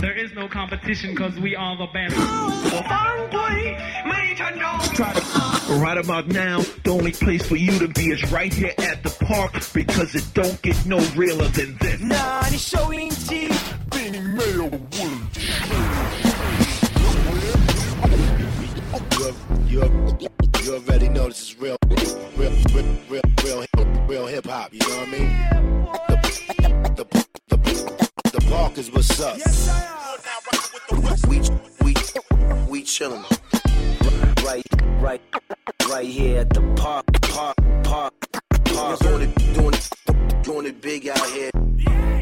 There is no competition because we are the best. Right about now, the only place for you to be is right here at the park because it don't get no realer than this. 난이 쇼인지 빈이 매우 You already know this is real, real, real, real, real, real hip hop. You know what I mean? Barker's what's up. Yes, I we we we chillin'. Right, right, right here at the park, park, park, park. Doing it, doing it, doing it big out here.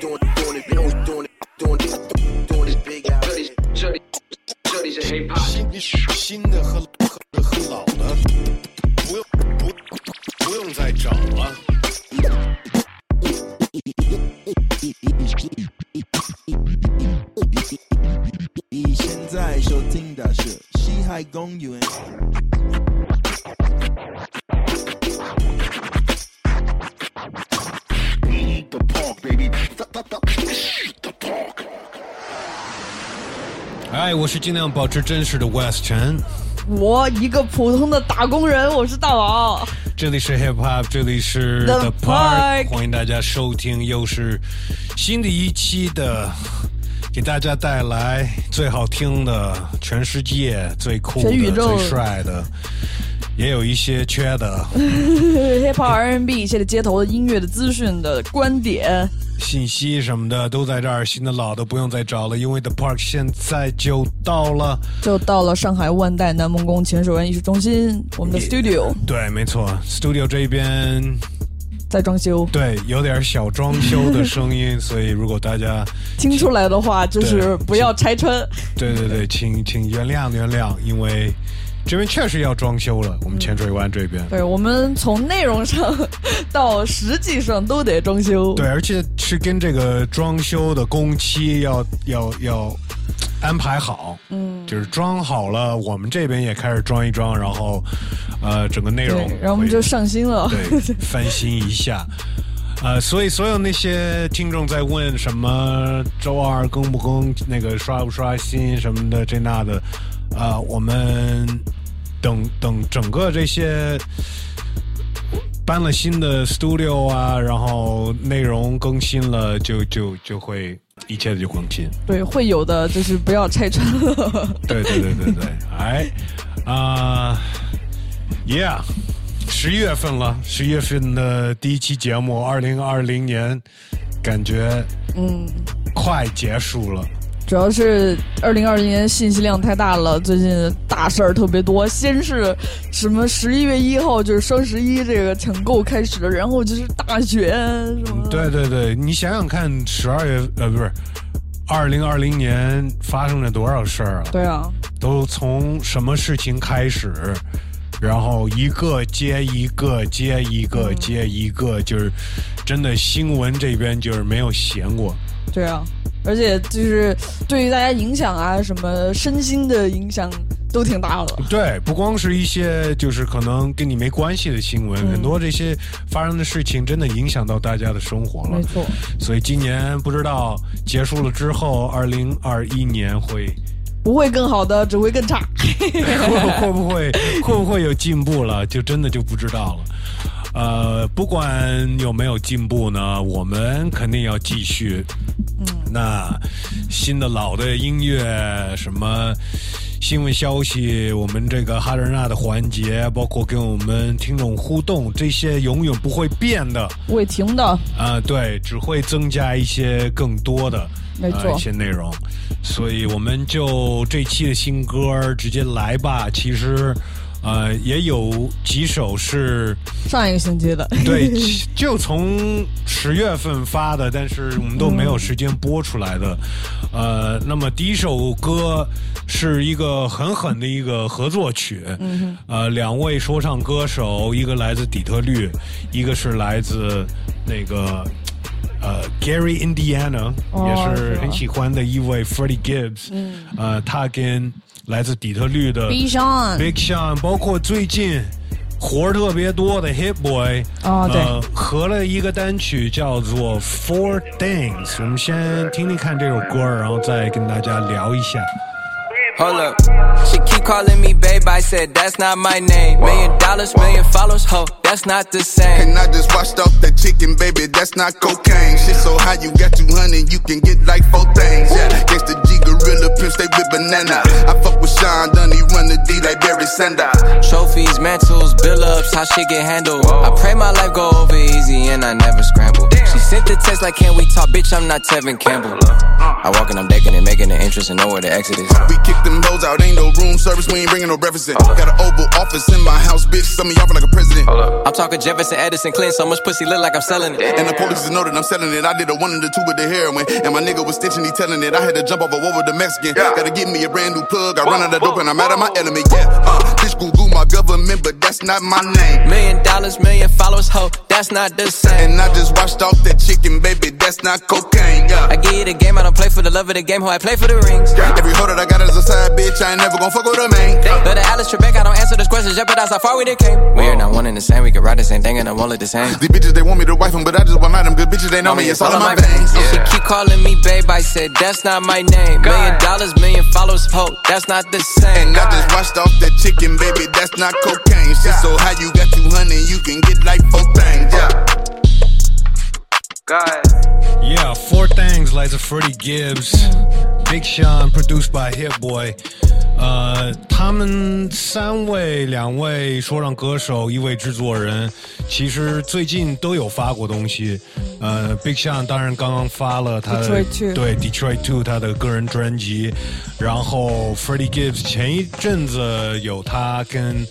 Doing, doing it, doing it, doing it, doing it, doing it big out here. Dirty, dirty, dirty hip hop. Şimdi, şimdi hıl, hıl, hıl aldı. 现在收听的是西海公园。我是尽量保持真实的 West 陈，我一个普通的打工人，我是大王。这里是 Hip Hop，这里是 The Park 欢迎大家收听，又是新的一期的，给大家带来最好听的、全世界最酷的、最帅的，也有一些缺的。Hip hop R&B 一些的街头的音乐的资讯的观点，信息什么的都在这儿，新的老的不用再找了，因为 The Park 现在就到了。就到了上海万代南梦宫潜水湾艺术中心，我们的 studio 对，没错，Studio 这边在装修。对有点小装修的声音，所以如果大家 听出来的话，就是不要拆穿。对对对，请 请原谅原谅，因为这边确实要装修了，我们浅水湾这边。对我们从内容上 到实际上都得装修。对，而且是跟这个装修的工期要要要安排好，嗯，就是装好了，我们这边也开始装一装，然后呃，整个内容，然后我们就上新了。对，翻新一下。呃，所以所有那些听众在问什么周二更不更，那个刷不刷新什么的这那的，啊、我们等等整个这些搬了新的 studio 啊，然后内容更新了，就就就会一切就更新。对，会有的，就是不要拆穿了。对对对对对，哎，啊、y e a h 十一月份了，十一月份的第一期节目，二零二零年，感觉嗯，快结束了。主要是二零二零年信息量太大了，最近大事儿特别多。先是什么十一月一号就是双十一这个抢购开始，然后就是大选什么。对对对，你想想看，十二月呃不是，二零二零年发生了多少事儿啊？对啊，都从什么事情开始，然后一个接一个接一个接一个，就是真的新闻这边就是没有闲过。对啊，而且就是对于大家影响啊，什么身心的影响都挺大的。对，不光是一些就是可能跟你没关系的新闻，很多这些发生的事情真的影响到大家的生活了没。错，所以今年不知道结束了之后，二零二一年会不会更好的，只会更差。会 会不会会不会有进步了，就真的就不知道了。呃，不管有没有进步呢，我们肯定要继续。嗯，那新的老的音乐什么？新闻消息，我们这个哈德纳的环节，包括跟我们听众互动，这些永远不会变的。不会停的，啊、对，只会增加一些更多的没错呃、一些内容，所以我们就这期的新歌直接来吧。其实，呃，也有几首是上一个星期的。对，就从十月份发的，但是我们都没有时间播出来的。呃，那么第一首歌是一个很狠的一个合作曲，呃，两位说唱歌手，一个来自底特律，一个是来自那个。呃，Gary Indiana、哦也是很喜欢的一位 Freddie Gibbs，嗯，呃，他跟来自底特律的 Big Sean Big Sean，包括最近活儿特别多的 Hit Boy 哦对呃，合了一个单曲叫做 Four Things。我们先听听看这首歌，然后再跟大家聊一下。Hold up. She keep calling me babe. I said that's not my name. Million dollars, million followers, ho. That's not the same. And I just washed off that chicken, baby, that's not cocaine. Shit so high, you got 200, you can get like four things. Yeah, gangsta G gorilla pimp, stay with banana. I fuck with Sean Dunny, run the D like Barry Sanders. Trophies, mantles, bill ups, how shit get handled. I pray my life go over easy and I never scramble. She sent the text like, can we talk? Bitch, I'm not Tevin Campbell. I walk and I'm decking and making an entrance and know where the exit is. We kick them hoes out, ain't no room service, we ain't bringing no breakfast in. Got an oval office in my house, bitch, send me off like a president. I'm talking Jefferson, Edison, Clinton, so much pussy look like I'm selling it. And the police know that I'm selling it. I did a one and the two with the heroin. And my nigga was stitching, he telling it. I had to jump off a wall with the Mexican. Gotta get me a brand new plug. I run out of dope and I'm out of my element. Yeah, uh, bitch, Google my government, but that's not my name. Million dollars, million followers, ho. That's not the same. And I just washed off that chicken, baby. That's not cocaine. Yeah. I give you the game, I don't play for the love of the game, ho. I play for the rings. Every hoe that I got is a side bitch. I ain't never gonna fuck with a main. But the Alice Trebek, I don't answer those questions, jeopardize how far we done came. We're not one and the same, we can ride the same thing and I won't look the same. These bitches, they want me to wife them, but I just want out them good bitches. They know me, it's all in my veins. She keep calling me babe, I said that's not my name. Million dollars, million followers, ho. That's not the same. And I just washed off that chicken, baby. That's not cocaine. Shit so high, you got 200, you can get like four things. Yeah. God. Yeah, Four Things 来自 Freddie Gibbs、Big Sean produced by Hit Boy。呃，他们三位，两位说唱歌手，一位制作人，其实最近都有发过东西。呃，Big Sean 当然刚刚发了他的 Detroit Two 对 Detroit Two 他的个人专辑，然后 Freddie Gibbs 前一阵子有他跟。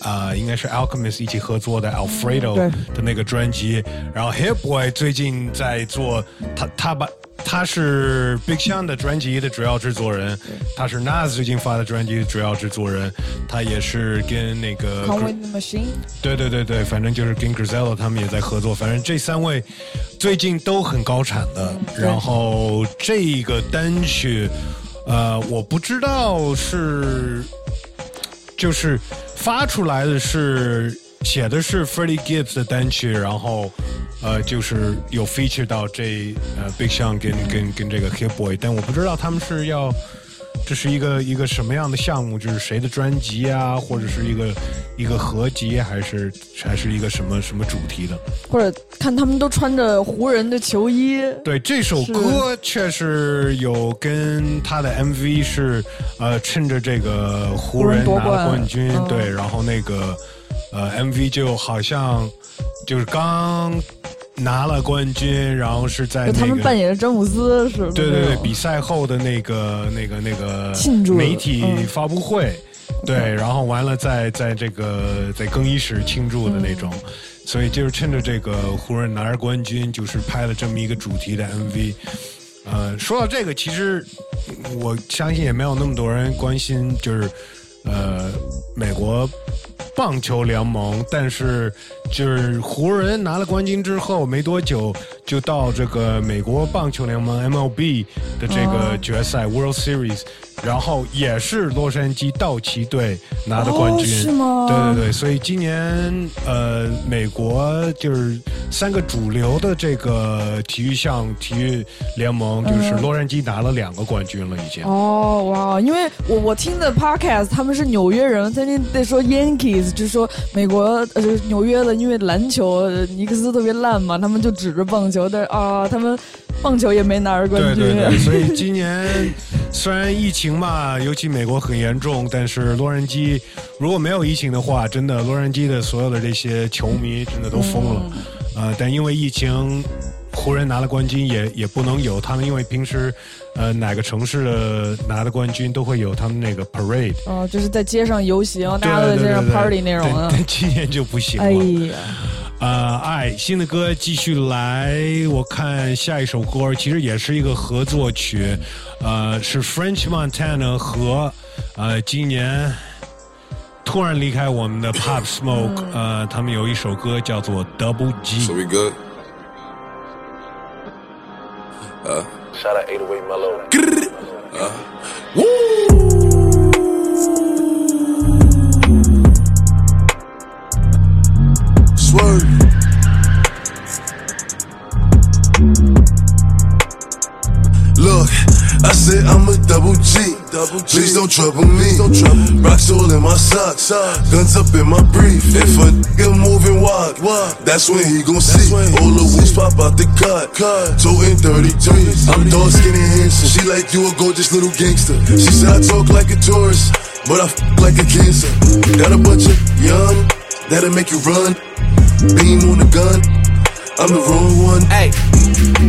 啊、应该是 Alchemist 一起合作的 Alfredo 的那个专辑，然后 Hip Boy 最近在做他他把他是 Big Sean 的专辑的主要制作人，他是 Nas 最近发的专辑的主要制作人，他也是跟那个 Machine，对对对对，反正就是跟 Griselda 他们也在合作，反正这三位最近都很高产的。然后这个单曲，呃，我不知道是就是发出来的是写的是 Freddie Gibbs 的单曲，然后呃就是有 feature 到这呃 Big Sean 跟跟跟这个 Hip Boy，但我不知道他们是要。这是一个一个什么样的项目？就是谁的专辑啊，或者是一个一个合集，还是还是一个什么什么主题的？或者看他们都穿着湖人的球衣，对，这首歌确实有跟他的 MV 是呃趁着这个湖人拿了冠军，嗯对，然后那个呃 MV 就好像就是刚拿了冠军，然后是在那个他们扮演的詹姆斯似的。对对对，比赛后的那个那个那个庆祝媒体嗯发布会，对，然后完了在在这个在更衣室庆祝的那种，嗯所以就是趁着这个湖人拿着冠军，就是拍了这么一个主题的 MV。呃，说到这个，其实我相信也没有那么多人关心，就是呃美国棒球联盟，但是就是湖人拿了冠军之后没多久，就到这个美国棒球联盟 MLB 的这个决赛、World Series，然后也是洛杉矶道奇队拿的冠军，哦是吗对对对，所以今年呃美国就是三个主流的这个体育项体育联盟，就是嗯洛杉矶拿了两个冠军了已经。哦，哇！因为我我听的 podcast，他们是纽约人，曾经在说 Yankees，就说美国呃就是纽约的，因为篮球呃尼克斯特别烂嘛，他们就指着棒球，但是啊，他们棒球也没拿着冠军。对对，所以今年虽然疫情嘛，尤其美国很严重，但是洛杉矶如果没有疫情的话，真的洛杉矶的所有的这些球迷真的都疯了。呃，但因为疫情，湖人拿了冠军也也不能有他们，因为平时呃哪个城市的拿的冠军都会有他们那个 parade，哦，就是在街上游行，大家都在对对街上对对 party 那种的 今年就不行了。哎呀，呃，爱新的歌继续来，我看下一首歌其实也是一个合作曲，呃，是 French Montana 和呃今年突然离开我们的 Pop Smoke，呃，他们有一首歌叫做 Double G。So we good? Shout out 808 Mellow. Look, I said I'm a double G. Double G. Please don't trouble me. Don't trouble me. Rocks all in my socks. socks. Guns up in my brief. If a nigga moving wide, wide, that's when he gon' see. He all the whoops pop out the cut. cut. Toting 33. I'm dark, skinny, handsome. She like you a gorgeous little gangster. She said I talk like a tourist, but I f like a cancer. Got a bunch of young that'll make you run. Beam on the gun. I'm the wrong one. Hey,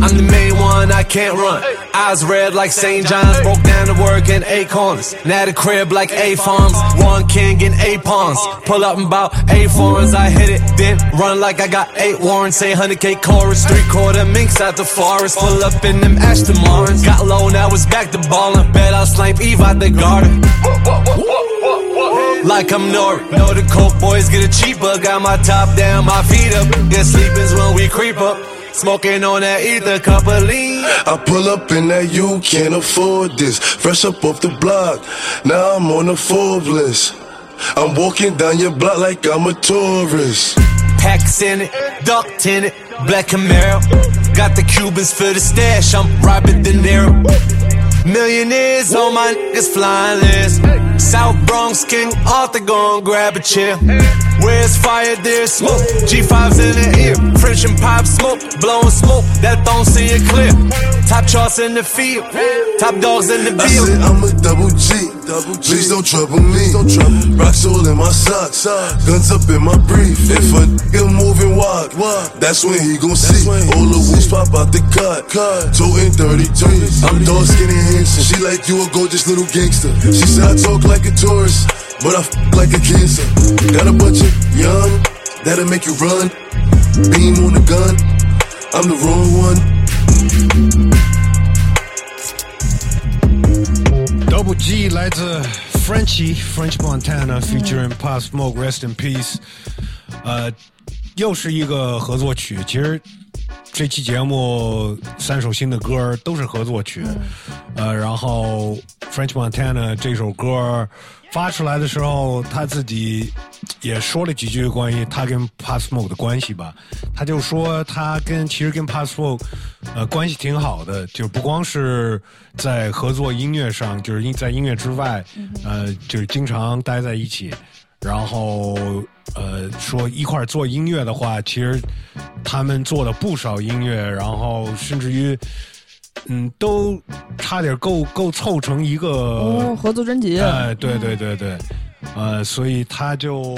I'm the main one, I can't run. Eyes red like St. John's, broke down to work in eight corners. Now the crib like A farms, one king and eight pawns. Pull up and bout eight foreigns, I hit it, then run like I got eight warrants. Say 100k chorus, three quarter minks out the forest. Pull up in them Ashton Martins. Got low, now it's back to ballin'. Bet I'll snipe Eve out the garden. Like I'm Nori. Know the coke boys get it cheaper. Got my top down, my feet up. Get sleepers when we creep up. Smoking on that ether, cup of lean. I pull up in that you can't afford this. Fresh up off the block, now I'm on the Forbes list. I'm walking down your block like I'm a tourist. Packs in it, ducked in it, black Camaro. Got the Cubans for the stash, I'm Robert De Niro. Millionaires on my niggas flying list. South Bronx King Arthur gon' grab a chair. Where's fire, there's smoke. G5's in the ear. French and pop smoke, blowing smoke. That don't see it clear. Top charts in the field, top dogs in the I field. said I'm a double G. Please don't trouble me. Rocks all in my socks. Guns up in my brief. If a nigga moving wild, that's when he gon' see. All the whoops pop out the cut. Toting 33. I'm dark skinny handsome. She like you a gorgeous little gangster. She said I talk like a tourist, but I f like a cancer. Got a bunch of young that'll make you run. Beam on the gun. I'm the wrong one. Double G 来自 Frenchy French Montana featuring Pop Smoke Rest in Peace，呃，又是一个合作曲。其实 这期节目三首新的歌都是合作曲，呃，然后 French Montana 这首歌发出来的时候，他自己也说了几句关于他跟 Pass Smoke 的关系吧。他就说他跟其实跟 Pass Smoke 呃关系挺好的，就不光是在合作音乐上，就是音在音乐之外，呃，就是经常待在一起。然后呃说一块做音乐的话，其实他们做了不少音乐，然后甚至于嗯都差点够够凑成一个哦，合作专辑。哎，对对对对，呃，所以他就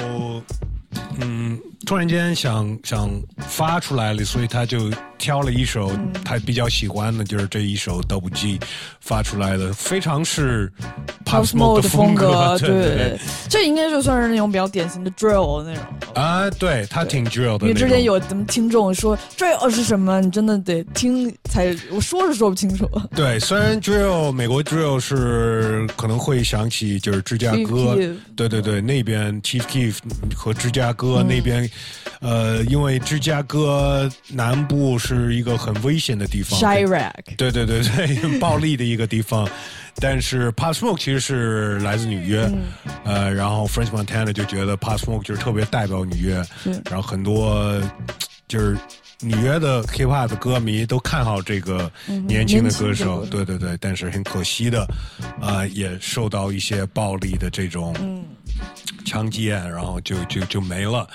嗯，突然间想想发出来了，所以他就挑了一首他比较喜欢的，就是这一首 Double G 发出来的，非常是 Pop Smoke 的风格，对对这应该就算是那种比较典型的 drill 那种。啊，对他挺 drill 的。因为之前有咱们听众说 drill 是什么，你真的得听才，我说是说不清楚。对，虽然 drill 美国 drill 是可能会想起就是芝加哥对对对，那边 Chief Keef 和芝加哥那边，呃，因为芝加哥南部是一个很危险的地方 Chirac 对对对对，暴力的一个地方。但是 p a s s m o k e 其实是来自纽约，呃，然后 French Montana 就觉得 p a s s m o k e 就是特别代表纽约，然后很多就是纽约的 hip hop 的歌迷都看好这个年轻的歌手，对对对，但是很可惜的，啊、也受到一些暴力的这种枪击案，然后就就就没了。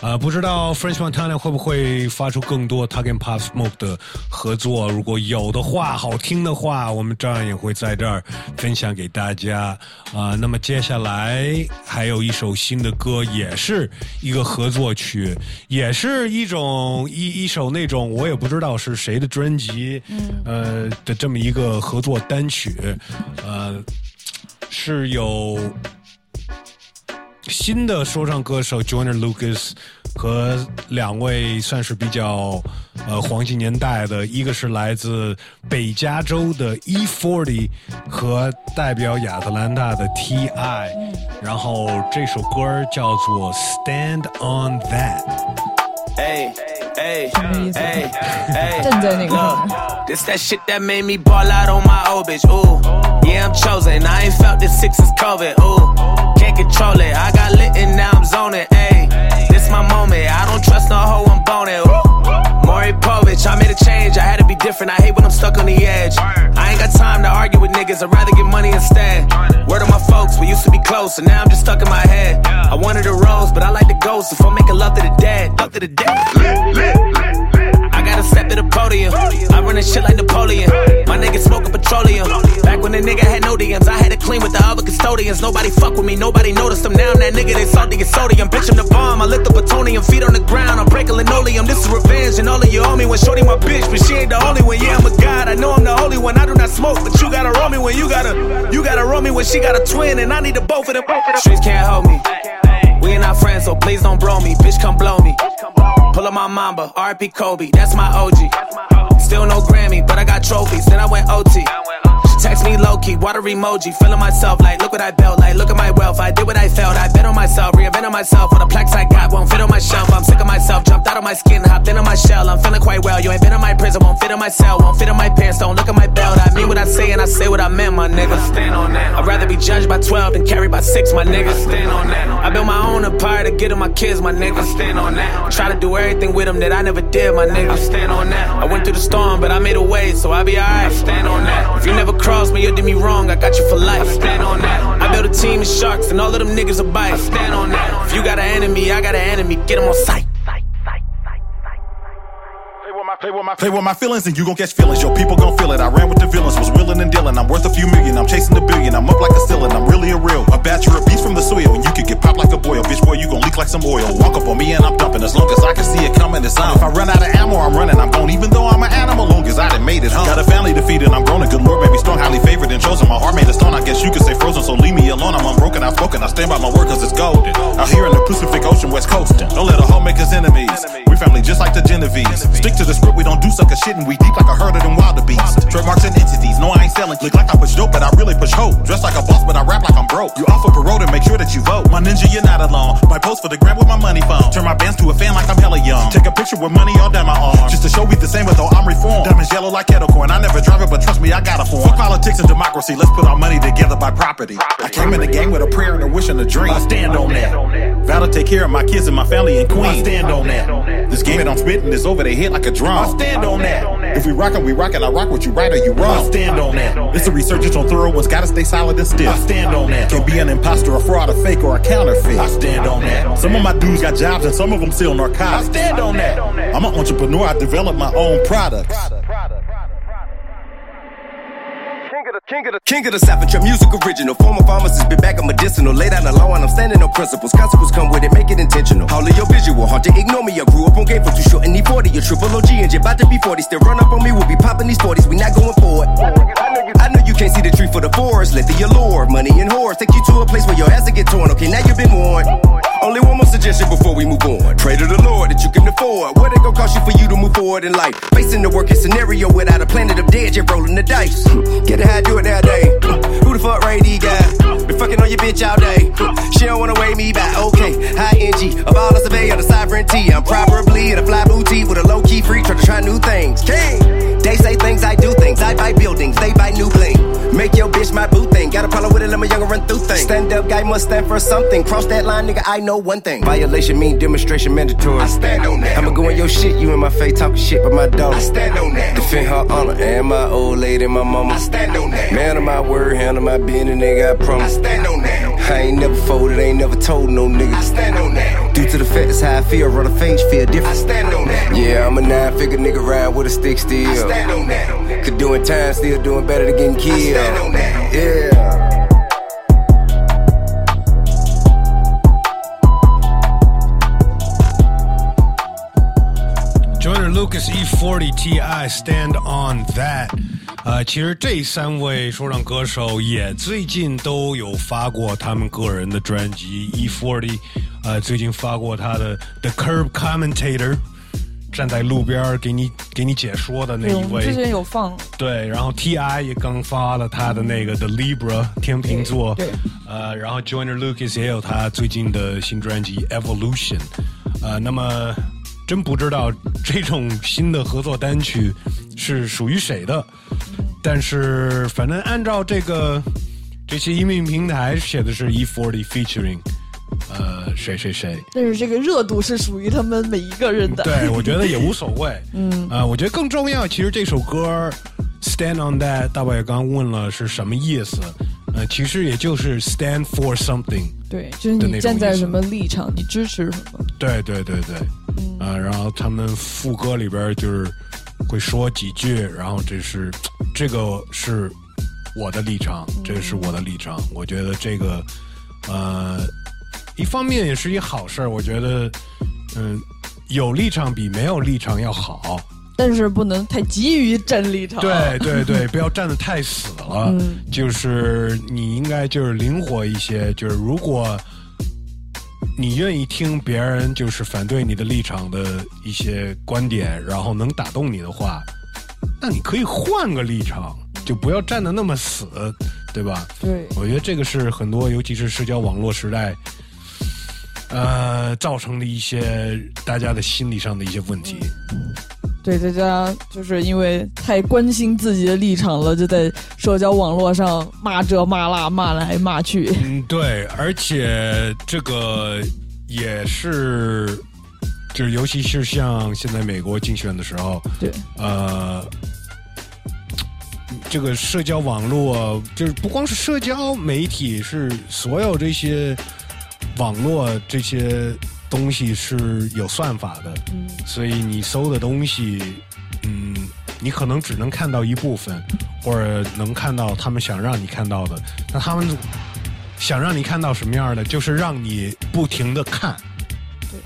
啊、不知道 French Montana 会不会发出更多他跟 Pop Smoke 的合作？如果有的话，好听的话，我们照样也会在这儿分享给大家。啊、那么接下来还有一首新的歌，也是一个合作曲，也是一种一一首那种我也不知道是谁的专辑，呃的这么一个合作单曲，呃，是有。新的说唱歌手 Joyner Lucas 和两位算是比较呃黄金年代的，一个是来自北加州的 E Forty 和代表亚特兰大的 T.I，然后这首歌叫做 Stand on That。Hey, hey, hey, this that shit that made me ball out on my old bitch. Ooh, yeah, I'm chosen. I ain't felt this six since COVID. Ooh, can't control it. I got lit and now I'm zoning. Hey my moment. I don't trust no hoe, I'm boning. Maury Povich, I made a change. I had to be different. I hate when I'm stuck on the edge. I ain't got time to argue with niggas. I'd rather get money instead. Word of my folks, We used to be close, and now I'm just stuck in my head. I wanted a rose, but I like the ghost. If I'm making love to the dead, love to the dead. I gotta step to the podium. I run this shit like Napoleon. My niggas smoking petroleum. Back when the nigga had no DMs, I had to clean with the other custodians. Nobody fuck with me, nobody noticed them. Now I'm that nigga, they salty and sodium. Bitch, I'm the bomb. I lift the plutonium, feet on the ground. I'm breaking linoleum. This is revenge, and all of you owe me when shorty my bitch, but she ain't the only one. Yeah, I'm a god. I know I'm the holy one. I do not smoke, but you gotta roll me when you gotta, you gotta roll me when she got a twin, and I need the both of them. Streets can't hold me. We ain't not friends, so please don't bro me. Bitch, come blow me. Pull up my mamba, RP Kobe, that's my OG. Still no Grammy, but I got trophies. Then I went OT. Text me low key, water emoji, feeling myself like, look what I built, like, look at my wealth. I did what I felt, I bet on myself, reinvented myself. All the plaques I got won't fit on my shelf. I'm sick of myself, jumped out of my skin, hopped into my shell. I'm feeling quite well. You ain't been in my prison, won't fit in my cell, won't fit in my pants. Don't look at my belt. I mean what I say, and I say what I meant, my nigga. Stand on that. I'd rather be judged by 12 than carried by 6, my nigga. Stand on that. I built my own empire to get to my kids, my nigga. Stand on that. Try to do everything with them that I never did, my nigga. Stand on that. I went through the storm, but I made a way, so I'll be alright. Stand on that. If you never cross me, you did me wrong. I got you for life. Stand on that. I built a team of sharks, and all of them niggas are bite. Stand on that. If you got an enemy, I got an enemy. Get them on sight. Play with, my, play with my feelings and you gon' catch feelings. Yo, people gon' feel it. I ran with the villains, was willing and dealing. I'm worth a few million, I'm chasing the billion. I'm up like a ceiling, I'm really a real. A batcher of beats from the soil, and you could get popped like a boil. Bitch, boy, you gon' leak like some oil. Walk up on me and I'm dumping. As long as I can see it coming, it's on. If I run out of ammo, I'm running. I'm gone, even though I'm an animal. Long as I done made it home. Got a family and I'm grown. A good lord, baby, strong, highly favored and chosen. My heart made of stone, I guess you could say frozen. So leave me alone, I'm unbroken, outspoken. I stand by my word cause it's golden. Out here in the Pacific Ocean, West Coastin'. Don't let a hoe make us enemies. We family just like the Genovese. Stick to the script, we don't do sucker shit and we deep like a herd of them wildebeests. Trademarks and entities, no I ain't selling. Look like I push dope, but I really push hope. Dress like a boss, but I rap like I'm broke. You offer parole to make sure that you vote. My ninja, you're not alone. My post for the gram with my money phone. Turn my bands to a fan like I'm hella young. Take a picture with money all down my arm. Just to show we the same, but though I'm reformed. Diamonds yellow like kettle corn. I never drive it, but trust me, I got a form. Fuck politics and democracy, let's put our money together by property. I came in the game with a prayer and a wish and a dream. I stand on that. Vow to take care of my kids and my family and queen. I stand on that. This game that I'm spitting is over their head like a drum. I stand on that. If we rockin', we rockin'. I rock what you right or you wrong. I stand on that. It's a resurgence on thorough ones. Gotta stay solid and stiff. I stand on that. Can be an imposter, a fraud, a fake, or a counterfeit. I stand on that. Some of my dudes got jobs and some of them sell narcotics. I stand on that. I'm an entrepreneur. I develop my own products. King of the King of the South, your music original. Former pharmacist, been back on medicinal. Lay down the law and I'm standing on principles. Consequences come with it, make it intentional. All of your visual, hard to ignore me. I grew up on game for too short and need 40. A triple OG and you're about to be 40. Still run up on me, we'll be popping these 40s. We not going forward. I know you can't see the tree for the forest. Let the allure, money and whores take you to a place where your ass will get torn. Okay, now you've been warned. Only one more suggestion before we move on. Pray to the Lord that you can afford. What it gonna cost you for you to move forward in life? Facing the working scenario without a planet of dead, you're rolling the dice. Get it how I do it nowadays. Who the fuck Ray D guy? Been fucking on your bitch all day. She don't wanna weigh me back. Okay, high NG. Of all the survey of the sovereignty. I'm probably in a fly boutique with a low key freak trying to try new things. King. They say things, I do things. I buy buildings, they buy new bling. Make your bitch my boo thing. Got a problem with it, let my younger run through things. Stand up guy must stand for something. Cross that line, nigga, I know one thing. Violation mean demonstration mandatory. I stand on that. I'ma go in your shit, you in my face talking shit, but my dog. I stand on that. Defend her honor and my old lady, my mama. I stand on that. Man of my word, handle my business, nigga, I promise. I stand on that. I ain't never folded, ain't never told no nigga. I stand on that. Due to the fact that's how I feel, run a face, feel different. I stand on that. Yeah, I'm a nine figure nigga ride with a stick still. I stand on that. Could doing time, still doing better than getting killed. I stand on that. Yeah. Joyner Lucas E40 Ti Stand on That，呃，其实这三位说唱歌手也最近都有发过他们个人的专辑。E Forty，呃，最近发过他的 The Curb Commentator，站在路边给你给你解说的那一位。之前有放，对，然后 T.I 也刚发了他的那个 The Libra 天秤座，对，呃，然后 Joyner Lucas 也有他最近的新专辑 Evolution，呃，那么真不知道这种新的合作单曲是属于谁的，但是反正按照这个这些音频平台写的是 E forty featuring，呃，谁谁谁。但是这个热度是属于他们每一个人的。对，我觉得也无所谓。嗯啊、我觉得更重要，其实这首歌《Stand on That》，大宝也刚问了是什么意思。呃，其实也就是 stand for something。对，就是你站在什么立场，你支持什么。对对对对，啊，然后他们副歌里边就是会说几句，然后这是这个是我的立场，这个是我的立场。我觉得这个呃，一方面也是一好事儿，我觉得嗯，有立场比没有立场要好。但是不能太急于站立场。对对对，不要站得太死了。就是你应该就是灵活一些。就是如果你愿意听别人就是反对你的立场的一些观点，然后能打动你的话，那你可以换个立场，就不要站得那么死，对吧？对，我觉得这个是很多，尤其是社交网络时代，呃，造成的一些大家的心理上的一些问题。对，大家就是因为太关心自己的立场了，就在社交网络上骂这骂那，骂来骂去。嗯，对，而且这个也是，就是尤其是像现在美国竞选的时候，对，呃，这个社交网络就是不光是社交媒体，是所有这些网络这些。东西是有算法的，嗯所以你搜的东西，嗯，你可能只能看到一部分，或者能看到他们想让你看到的。那他们想让你看到什么样的，就是让你不停的看，对，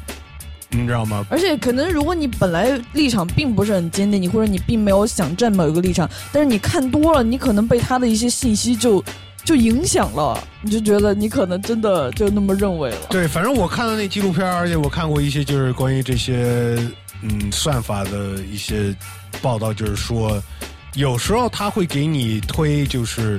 你知道吗？而且可能如果你本来立场并不是很坚定，你或者你并没有想站某一个立场，但是你看多了，你可能被他的一些信息就。就影响了，你就觉得你可能真的就那么认为了。对，反正我看到那纪录片，而且我看过一些就是关于这些嗯算法的一些报道，就是说有时候他会给你推，就是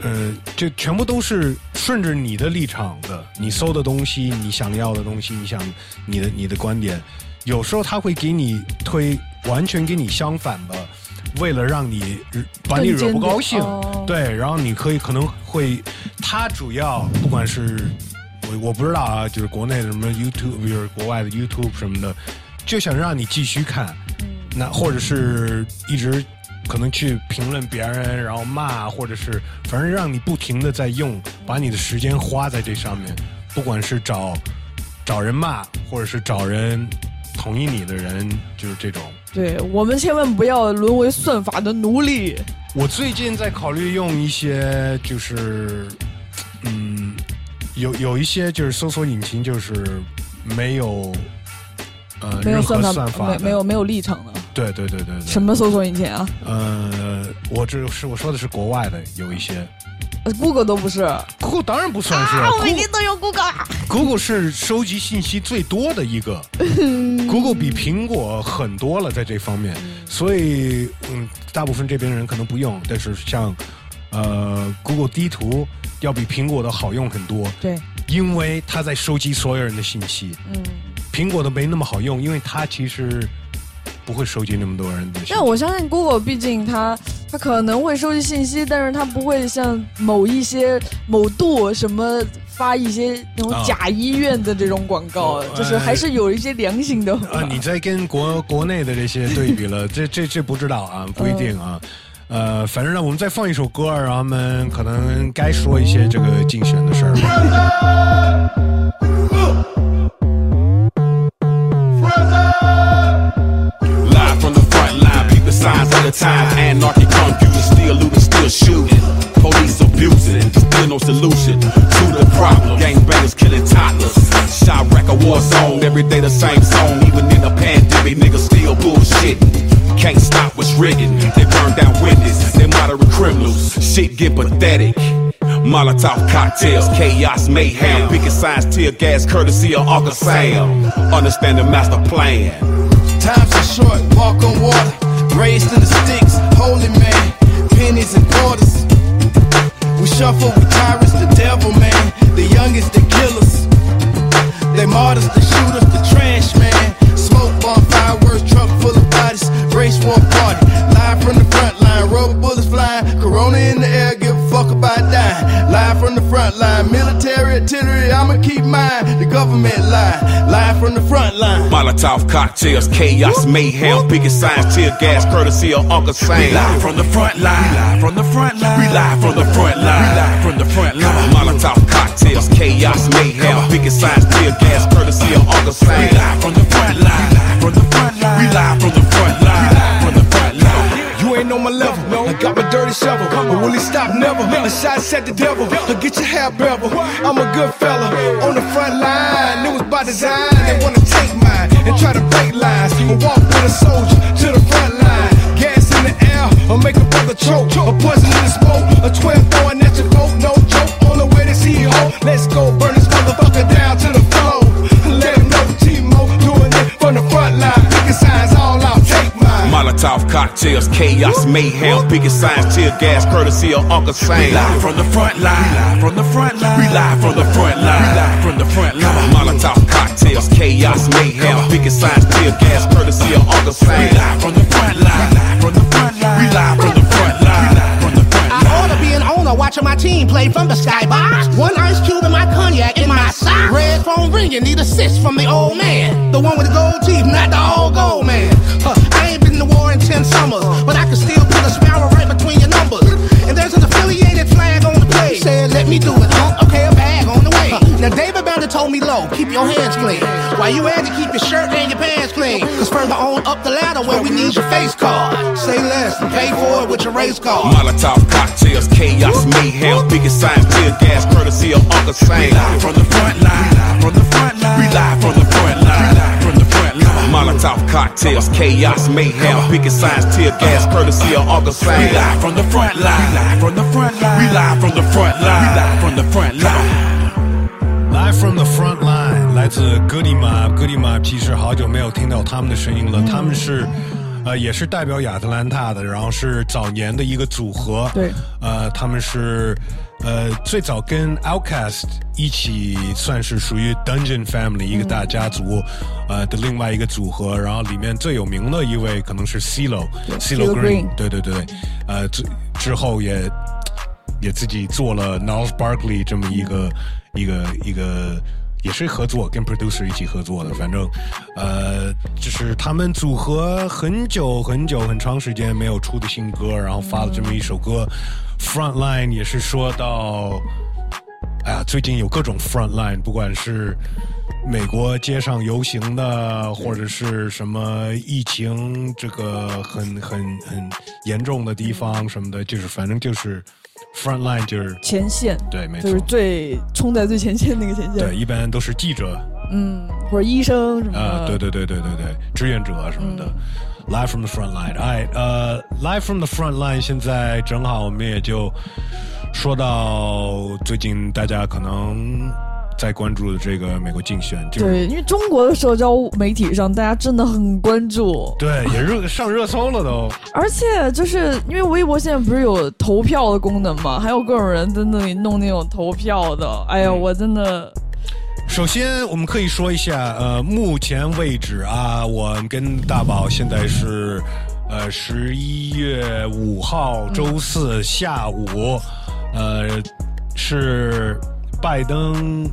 呃，就全部都是顺着你的立场的，你搜的东西，你想要的东西，你想你的你的观点，有时候他会给你推完全跟你相反的。为了让你把你惹不高兴，对，然后你可以可能会，他主要不管是我我不知道啊，就是国内的什么 YouTube，就是国外的 YouTube 什么的，就想让你继续看，那或者是一直可能去评论别人，然后骂，或者是反正让你不停的在用，把你的时间花在这上面，不管是找找人骂，或者是找人同意你的人，就是这种。对我们千万不要沦为算法的奴隶。我最近在考虑用一些，就是，嗯，有有一些就是搜索引擎，就是没有，呃，没有算法，没没有没有立场的。对对对对对。什么搜索引擎啊？呃，我这是我说的是国外的，有一些。Google 都不是，Google 当然不算是。我每天都用 Google。Google 是收集信息最多的一个，Google 比苹果很多了在这方面，所以嗯，大部分这边人可能不用，但是像呃 Google 地图要比苹果的好用很多。对，因为它在收集所有人的信息。嗯，苹果的没那么好用，因为它其实。不会收集那么多人的。但我相信 Google，毕竟它它可能会收集信息，但是它不会像某一些某度什么发一些那种假医院的这种广告，就是还是有一些良心的。啊，你在跟国国内的这些对比了，这这这不知道啊，不一定啊。呃，反正呢，我们再放一首歌，然后我们可能该说一些这个竞选的事儿。Signs of the time. Anarchy computers still looting, still shooting. Police abusing, still no solution to the problem. Gangbangers killing toddlers. Chirac a war zone, every day the same song. Even in a pandemic, niggas still bullshitting. Can't stop what's written. They burn down windows, they moderate criminals. Shit get pathetic. Molotov cocktails, chaos, mayhem. Picket signs, tear gas, courtesy of Uncle Sam. Understand the master plan. Times are short, walk on water. Raised in the sticks, holy man, pennies and quarters. We shuffle with tyrants, the devil man, the youngest, the killers. They martyrs, the shooters, the trash man. Smoke bomb, fireworks, truck full of bodies. Race war party, live from the front line, rubber bullets flying. Corona in the air, give a fuck about dying. Live from the front line, military artillery, I'ma keep mine. Government lie, live from the front line. Molotov cocktails, chaos, mayhem, biggest signs, tear gas, courtesy of Uncle Sam. We live from the front line, we live from the front line. We live from the front line. We live from the front line. Molotov cocktails, chaos, mayhem, biggest signs, tear gas, courtesy of Uncle Sam. We live from the front line. We live from the front line. We live from the front line. We live from the front line. You ain't on my level. I got my dirty shovel. But will he stop? Never. A shot at the devil. Or get your hair bevel. I'm a good fella. On the front line. It was by design. They wanna take mine and try to break lines. And walk with a soldier to the front line. Gas in the air. Or make a brother choke. Or poison in the smoke. A 12 throwing at your coat. No joke. On the way to see ho. Let's go. Burn this motherfucker down to the Molotov cocktails, chaos, mayhem, biggest signs, tear gas, courtesy of Uncle Sam. We live from the front line. We live from the front line. We live from the front line. We live from the front line. Molotov cocktails, chaos, mayhem, biggest signs, tear gas, courtesy of Uncle Sam. We live from the front line. We live from the front line. We live from the front line. We live from the front line. I ought to be an owner watching my team play from the skybox. One ice cube in my cognac in my sock. Red phone ringing, need assist from the old man. The one with the gold teeth, not the old gold man. Huh, I ain't been to war in 10 summers, but I can still put a sparrow right between your numbers. And there's an affiliated flag on the plate. Said, let me do it, huh? Okay, a bag on the way. Now, David Bender told me low, keep your hands clean. While you had to keep your shirt and your pants clean. Cause further on up the ladder where we need your face card. Say less and pay for it with your race card. Molotov cocktails, chaos, mayhem, biggest signs, tear gas, courtesy of Uncle Sam. We live from the front line. We live from the front line. We live from the front line. We live from the Molotov cocktails, chaos, mayhem, biggest signs, tear gas, courtesy of Uncle Sam. We live from the front line. We live from the front line. We live from the front line. We live from the front line. Live from the front line，来自哥迪玛。哥迪玛其实好久没有听到他们的声音了，他们是。呃，也是代表亚特兰大的，然后是早年的一个组合。对，呃，他们是呃最早跟 Outcast 一起算是属于 Dungeon Family 一个大家族，呃的另外一个组合。然后里面最有名的一位可能是 CeeLo，CeeLo Green，对对对，呃之之后也也自己做了 North Barkley 这么一个一个一个。也是合作，跟 producer 一起合作的。反正，呃，就是他们组合很久很久很长时间没有出的新歌，然后发了这么一首歌。Frontline 也是说到，哎呀，最近有各种 Frontline，不管是美国街上游行的，或者是什么疫情这个很很很严重的地方什么的，就是反正就是 Frontline 就是前线，对，没错，就是最冲在最前线那个前线。对，一般都是记者，嗯，或者医生什么的。啊，对对对对对对，志愿者什么的。Live from the front line，哎，呃，Live from the front line，现在正好我们也就说到最近大家可能在关注的这个美国竞选，就是对，因为中国的社交媒体上大家真的很关注，对，也热上热搜了都。而且就是因为微博现在不是有投票的功能嘛，还有各种人在那里弄那种投票的，哎呀，我真的。首先，我们可以说一下，呃，目前为止啊，我跟大宝现在是，呃，十一月五号周四下午，呃，是拜登，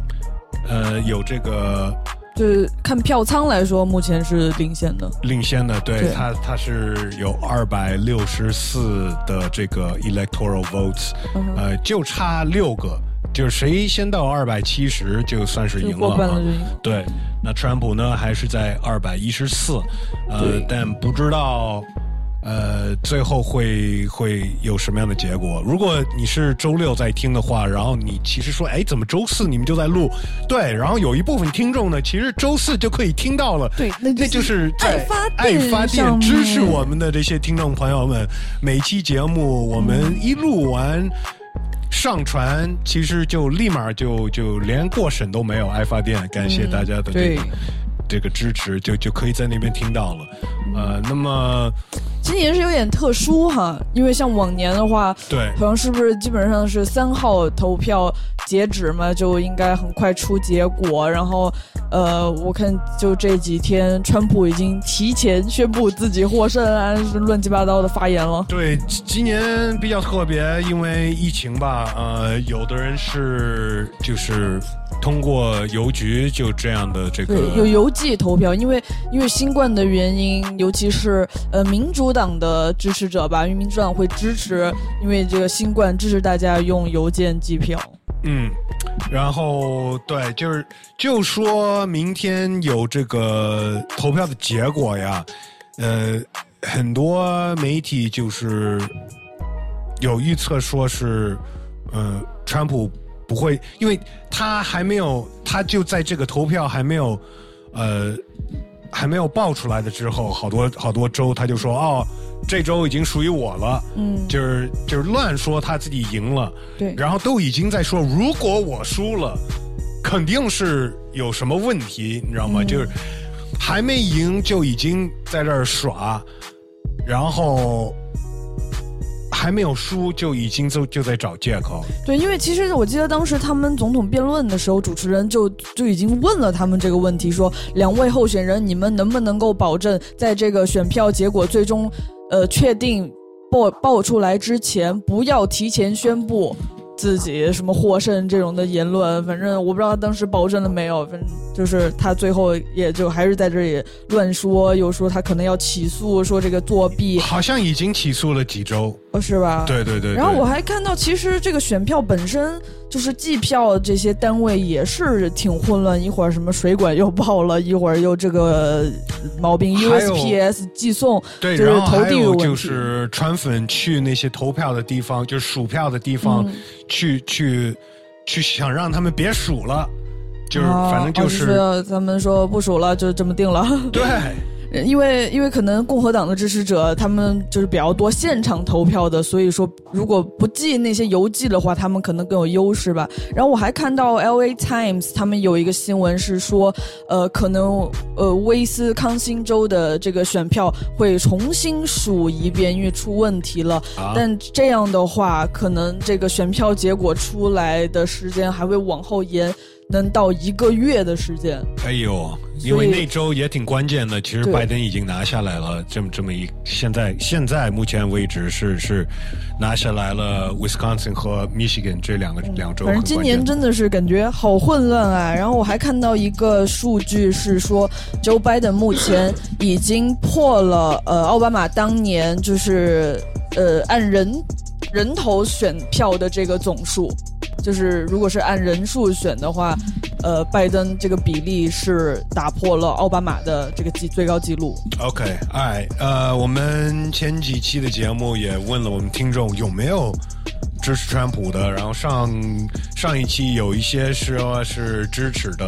呃，有这个就是看票仓来说，目前是领先的。领先的，对对他，他是有二百六十四的这个 electoral votes，、嗯呃，就差六个，就是谁先到二百七十，就算是赢了啊。对，那川普呢还是在二百一十四，呃，但不知道。呃，最后会会有什么样的结果？如果你是周六在听的话，然后你其实说，哎，怎么周四你们就在录？对，然后有一部分听众呢，其实周四就可以听到了。对，那那就是在爱发爱电发电支持我们的这些听众朋友们，每期节目我们一录完。上传其实就立马就就连过审都没有，爱发电，感谢嗯大家的这对个、这个支持，就就可以在那边听到了。呃，那么今年是有点特殊哈，因为像往年的话，对好像是不是基本上是三号投票截止嘛，就应该很快出结果。然后，呃，我看就这几天，川普已经提前宣布自己获胜啊，是乱七八糟的发言了。对，今今年比较特别，因为疫情吧，呃，有的人是就是通过邮局就这样的这个对，有邮寄投票，因为因为新冠的原因，尤其是呃民主党的支持者吧，因为民主党会支持，因为这个新冠支持大家用邮件寄票。嗯，然后对，就是就说明天有这个投票的结果呀，呃，很多媒体就是有预测说是，呃，川普不会，因为他还没有，他就在这个投票还没有，呃，还没有爆出来的之后，好多好多州他就说哦。这周已经属于我了，嗯，就是就是乱说他自己赢了，对，然后都已经在说，如果我输了，肯定是有什么问题，你知道吗？就是还没赢就已经在这儿耍，然后还没有输就已经就就在找借口。对，因为其实我记得当时他们总统辩论的时候，主持人就就已经问了他们这个问题，说两位候选人，你们能不能够保证在这个选票结果最终呃确定报报出来之前，不要提前宣布自己什么获胜这种的言论？反正我不知道他当时保证了没有，反正就是他最后也就还是在这里乱说，又说他可能要起诉，说这个作弊，好像已经起诉了几周，哦是吧？对对对。然后我还看到，其实这个选票本身就是计票这些单位也是挺混乱，一会儿什么水管又爆了，一会儿又这个毛病 USPS 寄送，对，就是然后投还有就递问题。是川粉去那些投票的地方，就是数票的地方，嗯去去去想让他们别数了，就是啊反正就哦是、他们说不数了，就这么定了。对。因为因为可能共和党的支持者他们就是比较多现场投票的，所以说如果不寄那些邮寄的话，他们可能更有优势吧。然后我还看到 L A Times 他们有一个新闻是说，呃，可能呃威斯康星州的这个选票会重新数一遍，因为出问题了。啊但这样的话，可能这个选票结果出来的时间还会往后延，能到一个月的时间。哎呦，因为那周也挺关键的，其实拜登已经拿下来了，这么这么一，现在现在目前为止是是拿下来了 Wisconsin 和 Michigan 这两个、两州很关键的。反正今年真的是感觉好混乱啊！然后我还看到一个数据是说，Joe Biden 目前已经破了呃奥巴马当年就是呃按人人头选票的这个总数，就是如果是按人数选的话，呃，拜登这个比例是打破了奥巴马的这个记最高纪录。OK，哎，呃，我们前几期的节目也问了我们听众有没有支持川普的，然后上上一期有一些是呃是支持的，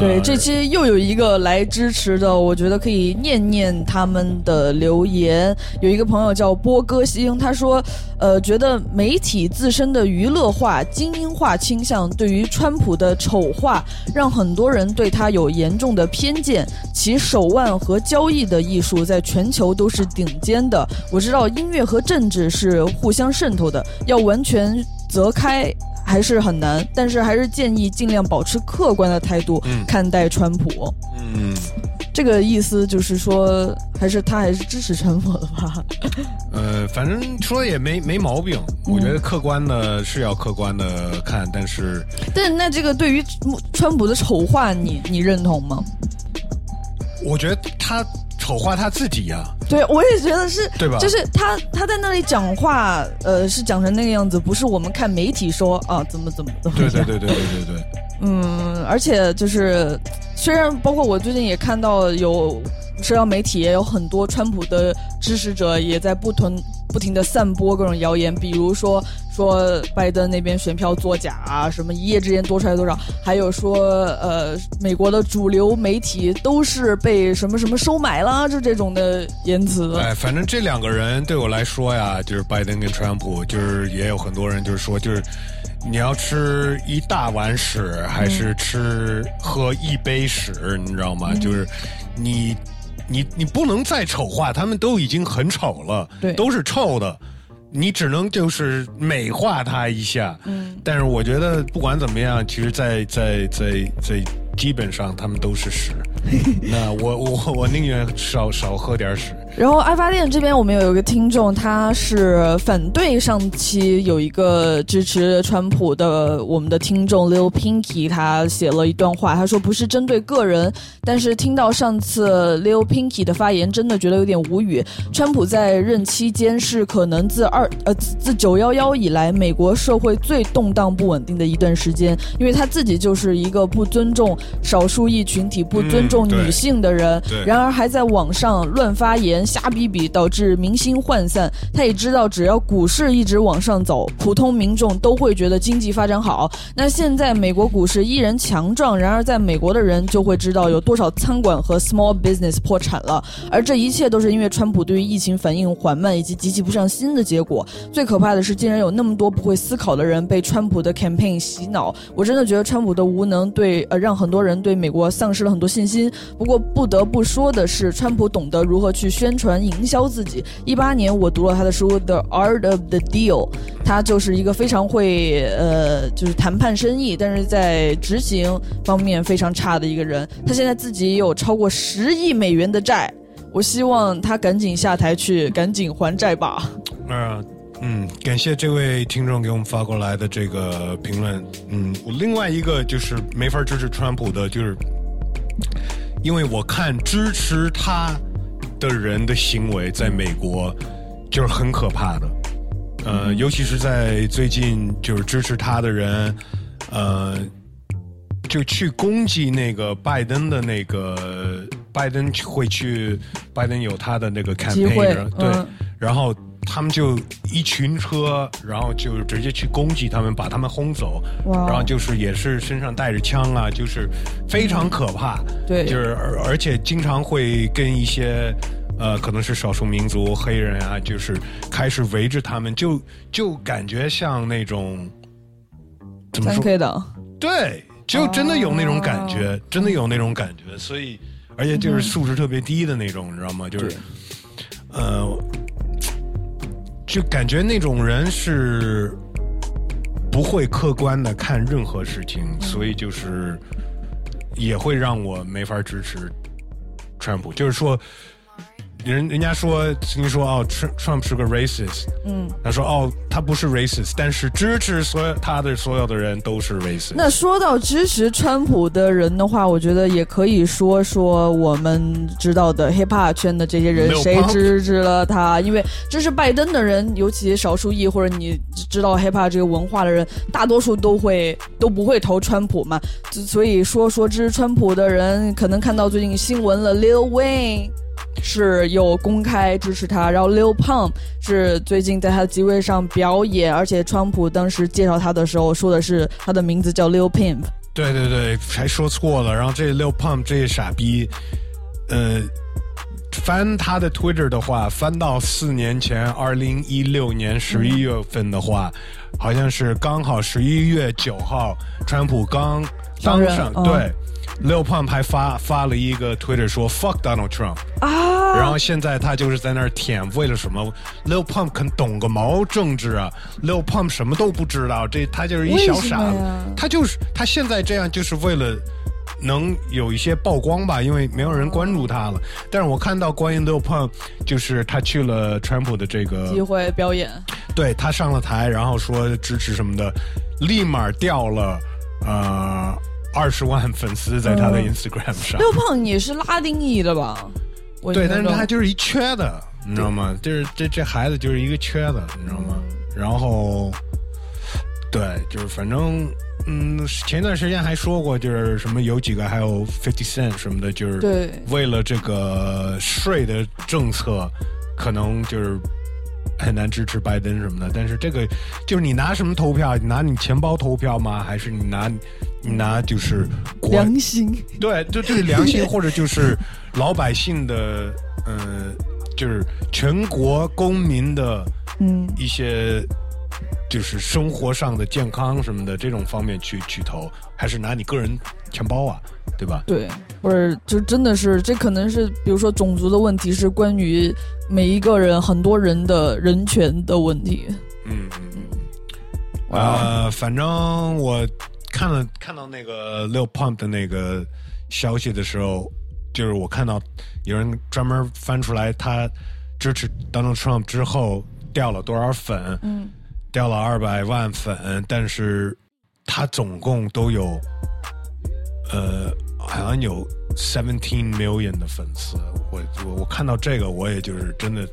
对，这期又有一个来支持的，我觉得可以念念他们的留言。有一个朋友叫波歌星，他说，呃，觉得媒体自身的娱乐化、精英化倾向，对于川普的丑化，让很多人对他有严重的偏见。其手腕和交易的艺术在全球都是顶尖的。我知道音乐和政治是互相渗透的，要完全择开。还是很难，但是还是建议尽量保持客观的态度嗯看待川普。嗯，这个意思就是说，还是他还是支持川普的吧？呃，反正说也没没毛病，我觉得客观的是要客观的看，但是但那这个对于川普的丑化你，你认同吗？我觉得他丑化他自己呀、对，我也觉得是，对吧就是他他在那里讲话，呃，是讲成那个样子，不是我们看媒体说啊怎么怎么怎么。对对对对对对对。嗯，而且就是，虽然包括我最近也看到有社交媒体也有很多川普的支持者也在不停不停的散播各种谣言，比如说说拜登那边选票作假啊，什么一夜之间多出来多少，还有说呃美国的主流媒体都是被什么什么收买了，就这种的言辞。哎，反正这两个人对我来说呀，就是拜登跟川普，就是也有很多人就是说，就是你要吃一大碗屎，还是吃喝一杯屎，你知道吗？嗯就是你你你不能再丑化，他们都已经很丑了，对都是臭的。你只能就是美化他一下，嗯，但是我觉得不管怎么样，其实在，在在在基本上他们都是屎。那我我我宁愿少少喝点屎。然后爱发电这边我们有一个听众，他是反对上期有一个支持川普的我们的听众 Lil Pinky，他写了一段话，他说不是针对个人，但是听到上次 Lil Pinky 的发言，真的觉得有点无语。川普在任期间是可能自二呃自自九幺幺以来美国社会最动荡不稳定的一段时间，因为他自己就是一个不尊重少数裔群体、不尊重女性的人，然而还在网上乱发言、瞎逼逼，导致民心涣散。他也知道，只要股市一直往上走，普通民众都会觉得经济发展好。那现在美国股市依然强壮，然而在美国的人就会知道有多少餐馆和 small business 破产了，而这一切都是因为川普对于疫情反应缓慢以及极其不上心的结果。最可怕的是，竟然有那么多不会思考的人被川普的 campaign 洗脑。我真的觉得川普的无能对呃让很多人对美国丧失了很多信心。不过不得不说的是，川普懂得如何去宣传营销自己。一八年我读了他的书《The Art of the Deal》，他就是一个非常会呃就是谈判生意，但是在执行方面非常差的一个人。他现在自己有超过十亿美元的债。我希望他赶紧下台去，赶紧还债吧。呃，嗯，感谢这位听众给我们发过来的这个评论。嗯，我另外一个就是没法支持川普的，就是因为我看支持他的人的行为在美国就是很可怕的。呃，尤其是在最近，就是支持他的人，呃，就去攻击那个拜登的那个拜登会去，拜登有他的那个 campaign，对，嗯然后他们就一群车，然后就直接去攻击他们，把他们轰走，哇。然后就是也是身上带着枪啊，就是非常可怕，对。就是而而且经常会跟一些。呃，可能是少数民族黑人啊，就是开始围着他们，就就感觉像那种怎么三说对，就真的有那种感觉，真的有那种感觉，所以而且就是素质特别低的那种，你知道吗？就是，呃，就感觉那种人是不会客观的看任何事情，所以就是也会让我没法支持川普。就是说，人人家说听说哦，Trump Trump 是个 racist，嗯，他说哦，他不是 racist，但是支持所有他的所有的人都是 racist。那说到支持川普的人的话，我觉得也可以说说我们知道的 hip hop 圈的这些人谁支持了他？因为支持拜登的人，尤其少数裔或者你知道 hip hop 这个文化的人，大多数都会都不会投川普嘛。所以说说支持川普的人，可能看到最近新闻了，Lil Wayne。是有公开支持他，然后 Lil Pump 是最近在他的集会上表演，而且川普当时介绍他的时候说的是他的名字叫 Lil Pimp。对对对，还说错了。然后这 Lil Pump 这傻逼，呃，翻他的 Twitter 的话，翻到四年前，二零一六年十一月份的话，好像是刚好十一月九号，川普刚当上，对。Lil Pump 还发发了一个 Twitter 说 “fuck Donald Trump”，啊，然后现在他就是在那儿舔，为了什么？Lil Pump 肯懂个毛政治啊？Lil Pump 什么都不知道，这他就是一小傻子他就是他现在这样就是为了能有一些曝光吧，因为没有人关注他了。但是我看到关于 Lil Pump，就是他去了川普的这个机会表演，对他上了台，然后说支持什么的，立马掉了呃二十万粉丝在他的嗯 Instagram 上。六胖也是拉丁裔的吧？对，但是他就是一缺的，你知道吗？就是这这孩子就是一个缺的，你知道吗？然后，对，就是反正，嗯，前段时间还说过，就是什么有几个还有 Fifty Cent 什么的，就是为了这个税的政策，可能就是。很难支持拜登什么的，但是这个就是你拿什么投票？你拿你钱包投票吗？还是你拿你拿就是国良心？对，就这个良心，或者就是老百姓的，呃，就是全国公民的，嗯，一些就是生活上的健康什么的这种方面去去投，还是拿你个人钱包啊，对吧？对，或者就真的是这可能是，比如说种族的问题，是关于每一个人、很多人的人权的问题。嗯嗯嗯。呃，反正我看了看到那个 Lil Pump 的那个消息的时候，就是我看到有人专门翻出来，他支持 Donald Trump 之后掉了多少粉，嗯，掉了二百万粉，但是他总共都有，呃，好像有 seventeen million 的粉丝。我我我看到这个，我也就是真的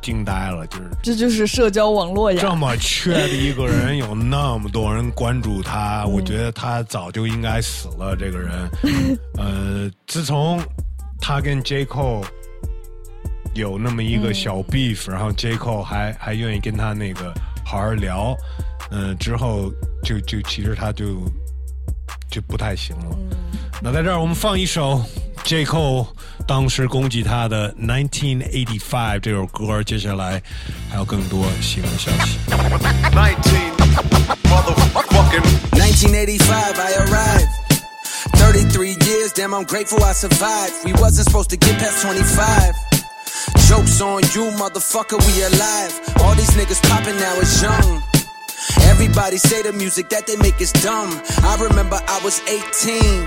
惊呆了，就是这就是社交网络呀。这么缺的一个人，有那么多人关注他，嗯我觉得他早就应该死了。这个人，呃，自从他跟 J Cole 有那么一个小 beef，、然后 J Cole 还还愿意跟他那个好好聊，嗯、之后就就其实他就就不太行了。那在这儿我们放一首 J Cole 当时攻击他的《1985》这首歌，接下来还有更多新闻消息。 1985, I arrived. 33 years, damn, I'm grateful I survived. We wasn't supposed to get past 25. Jokes on you, motherfucker, we alive. All these niggas popping now is young. Everybody say the music that they make is dumb. I remember I was 18.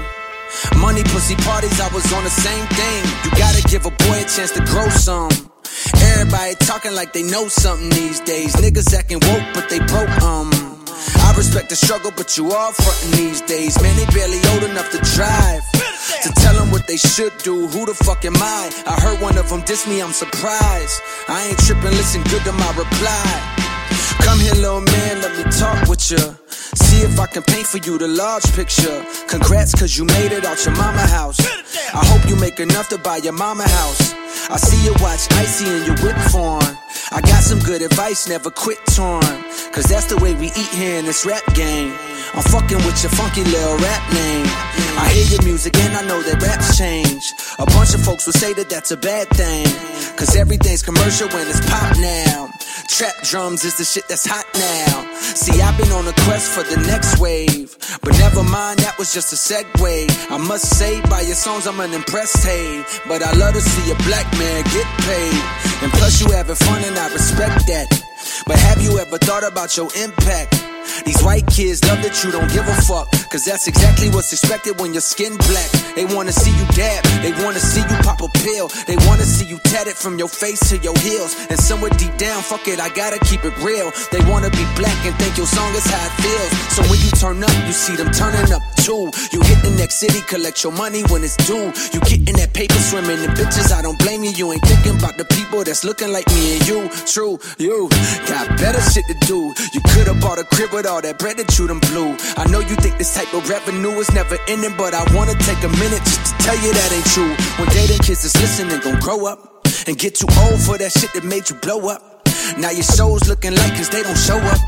Money, pussy parties, I was on the same thing. You gotta give a boy a chance to grow some. Everybody talking like they know something these days. Niggas acting woke, but they broke, um. I respect the struggle, but you all frontin' these days. Man, they barely old enough to drive. To tell them what they should do, who the fuck am I? I heard one of them diss me, I'm surprised. I ain't trippin', listen good to my reply. Come here, little man, let me talk with ya. See if I can paint for you the large picture. Congrats, cause you made it out your mama house. I hope you make enough to buy your mama house. I see you watch Icy and your whip form. I got some good advice, never quit torn. Cause that's the way we eat here in this rap game. I'm fucking with your funky little rap name. I hear your music and I know that raps change. A bunch of folks will say that that's a bad thing. Cause everything's commercial when it's pop now. Trap drums is the shit that's hot now. See, I've been on a quest for the next wave. But never mind, that was just a segue. I must say, by your songs, I'm unimpressed, hey. But I love to see a black man get paid. And plus, you having fun, and I respect that. But have you ever thought about your impact? These white kids love that you don't give a fuck. Cause that's exactly what's expected when your skin black. They wanna see you dab, they wanna see you pop a pill. They wanna see you tatted from your face to your heels. And somewhere deep down, fuck it, I gotta keep it real. They wanna be black and think your song is how it feels. So when you turn up, you see them turning up too. You hit the next city, collect your money when it's due. You getting that paper swimming in bitches, I don't blame you. You ain't thinking about the people that's looking like me and you. True, you got better shit to do. You could've bought a crib with all that bread that you done blew. I know you think this type of revenue is never ending, but I wanna take a minute just to tell you that ain't true. One day kids is listening, gon' grow up and get too old for that shit that made you blow up. Now your show's looking like cause they don't show up.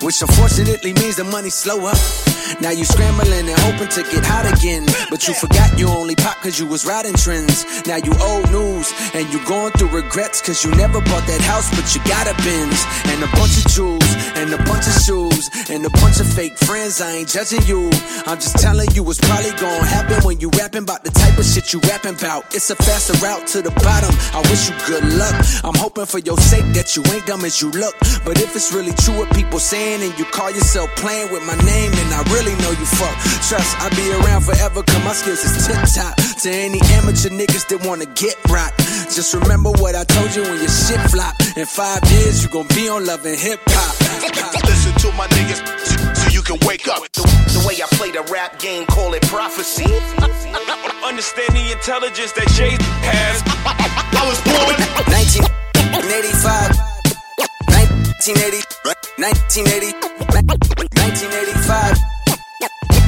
Which unfortunately means the money slow up. Now you scrambling and hoping to get hot again. But you forgot you only pop cause you was riding trends. Now you old news and you going through regrets cause you never bought that house but you got a Benz. And a bunch of jewels and a bunch of shoes and a bunch of fake friends. I ain't judging you. I'm just telling you what's probably gonna happen when you rapping about the type of shit you rapping about. It's a faster route to the bottom. I wish you good luck. I'm hoping for your sake that you ain't dumb as you look. But if it's really true what people saying and you call yourself playing with my name, then I really know you fuck. Trust, I'll be around forever cause my skills is tip top. To any amateur niggas that wanna get rocked. Just remember what I told you when your shit flop. In five years, you gon' be on love and hip hop. Listen to my niggas so you can wake up. The, the way I play the rap game, call it prophecy. Understand the intelligence that Jay has. I was born 1985. 1980. 1980. 1985.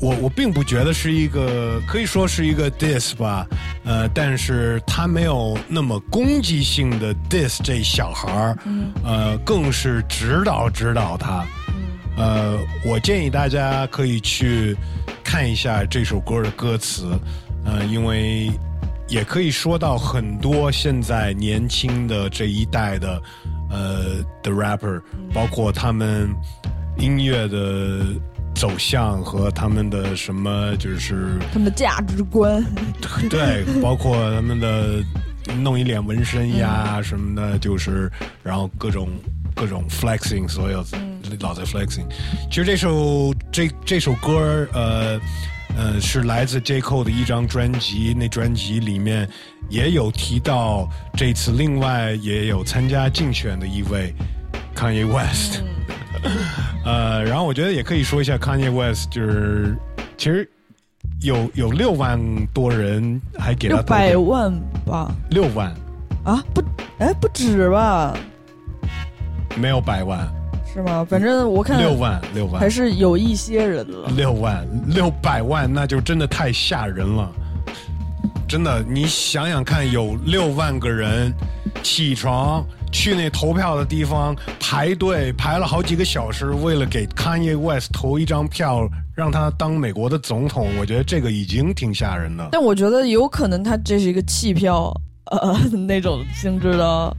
我我并不觉得是一个可以说是一个 diss 吧，呃，但是他没有那么攻击性的 diss 这小孩儿，呃，更是指导指导他。呃，我建议大家可以去看一下这首歌的歌词，呃，因为也可以说到很多现在年轻的这一代的呃的 rapper，包括他们音乐的走向和他们的什么就是他们的价值观，对，包括他们的弄一脸纹身呀什么的，就是然后各种各种 flexing，所有老在 flexing。其实这首这这首歌呃呃是来自 J Cole 的一张专辑，那专辑里面也有提到这次另外也有参加竞选的一位 Kanye West。呃，然后我觉得也可以说一下 Kanye West，就是其实有有六万多人还给他六百万吧？六万，啊，不，哎，不止吧？没有百万，是吗？反正我看六万六万还是有一些人了。六万六百万，那就真的太吓人了。真的，你想想看，有六万个人起床去那投票的地方排队，排了好几个小时，为了给 Kanye West 投一张票，让他当美国的总统。我觉得这个已经挺吓人的。但我觉得有可能他这是一个弃票，呃，那种性质的，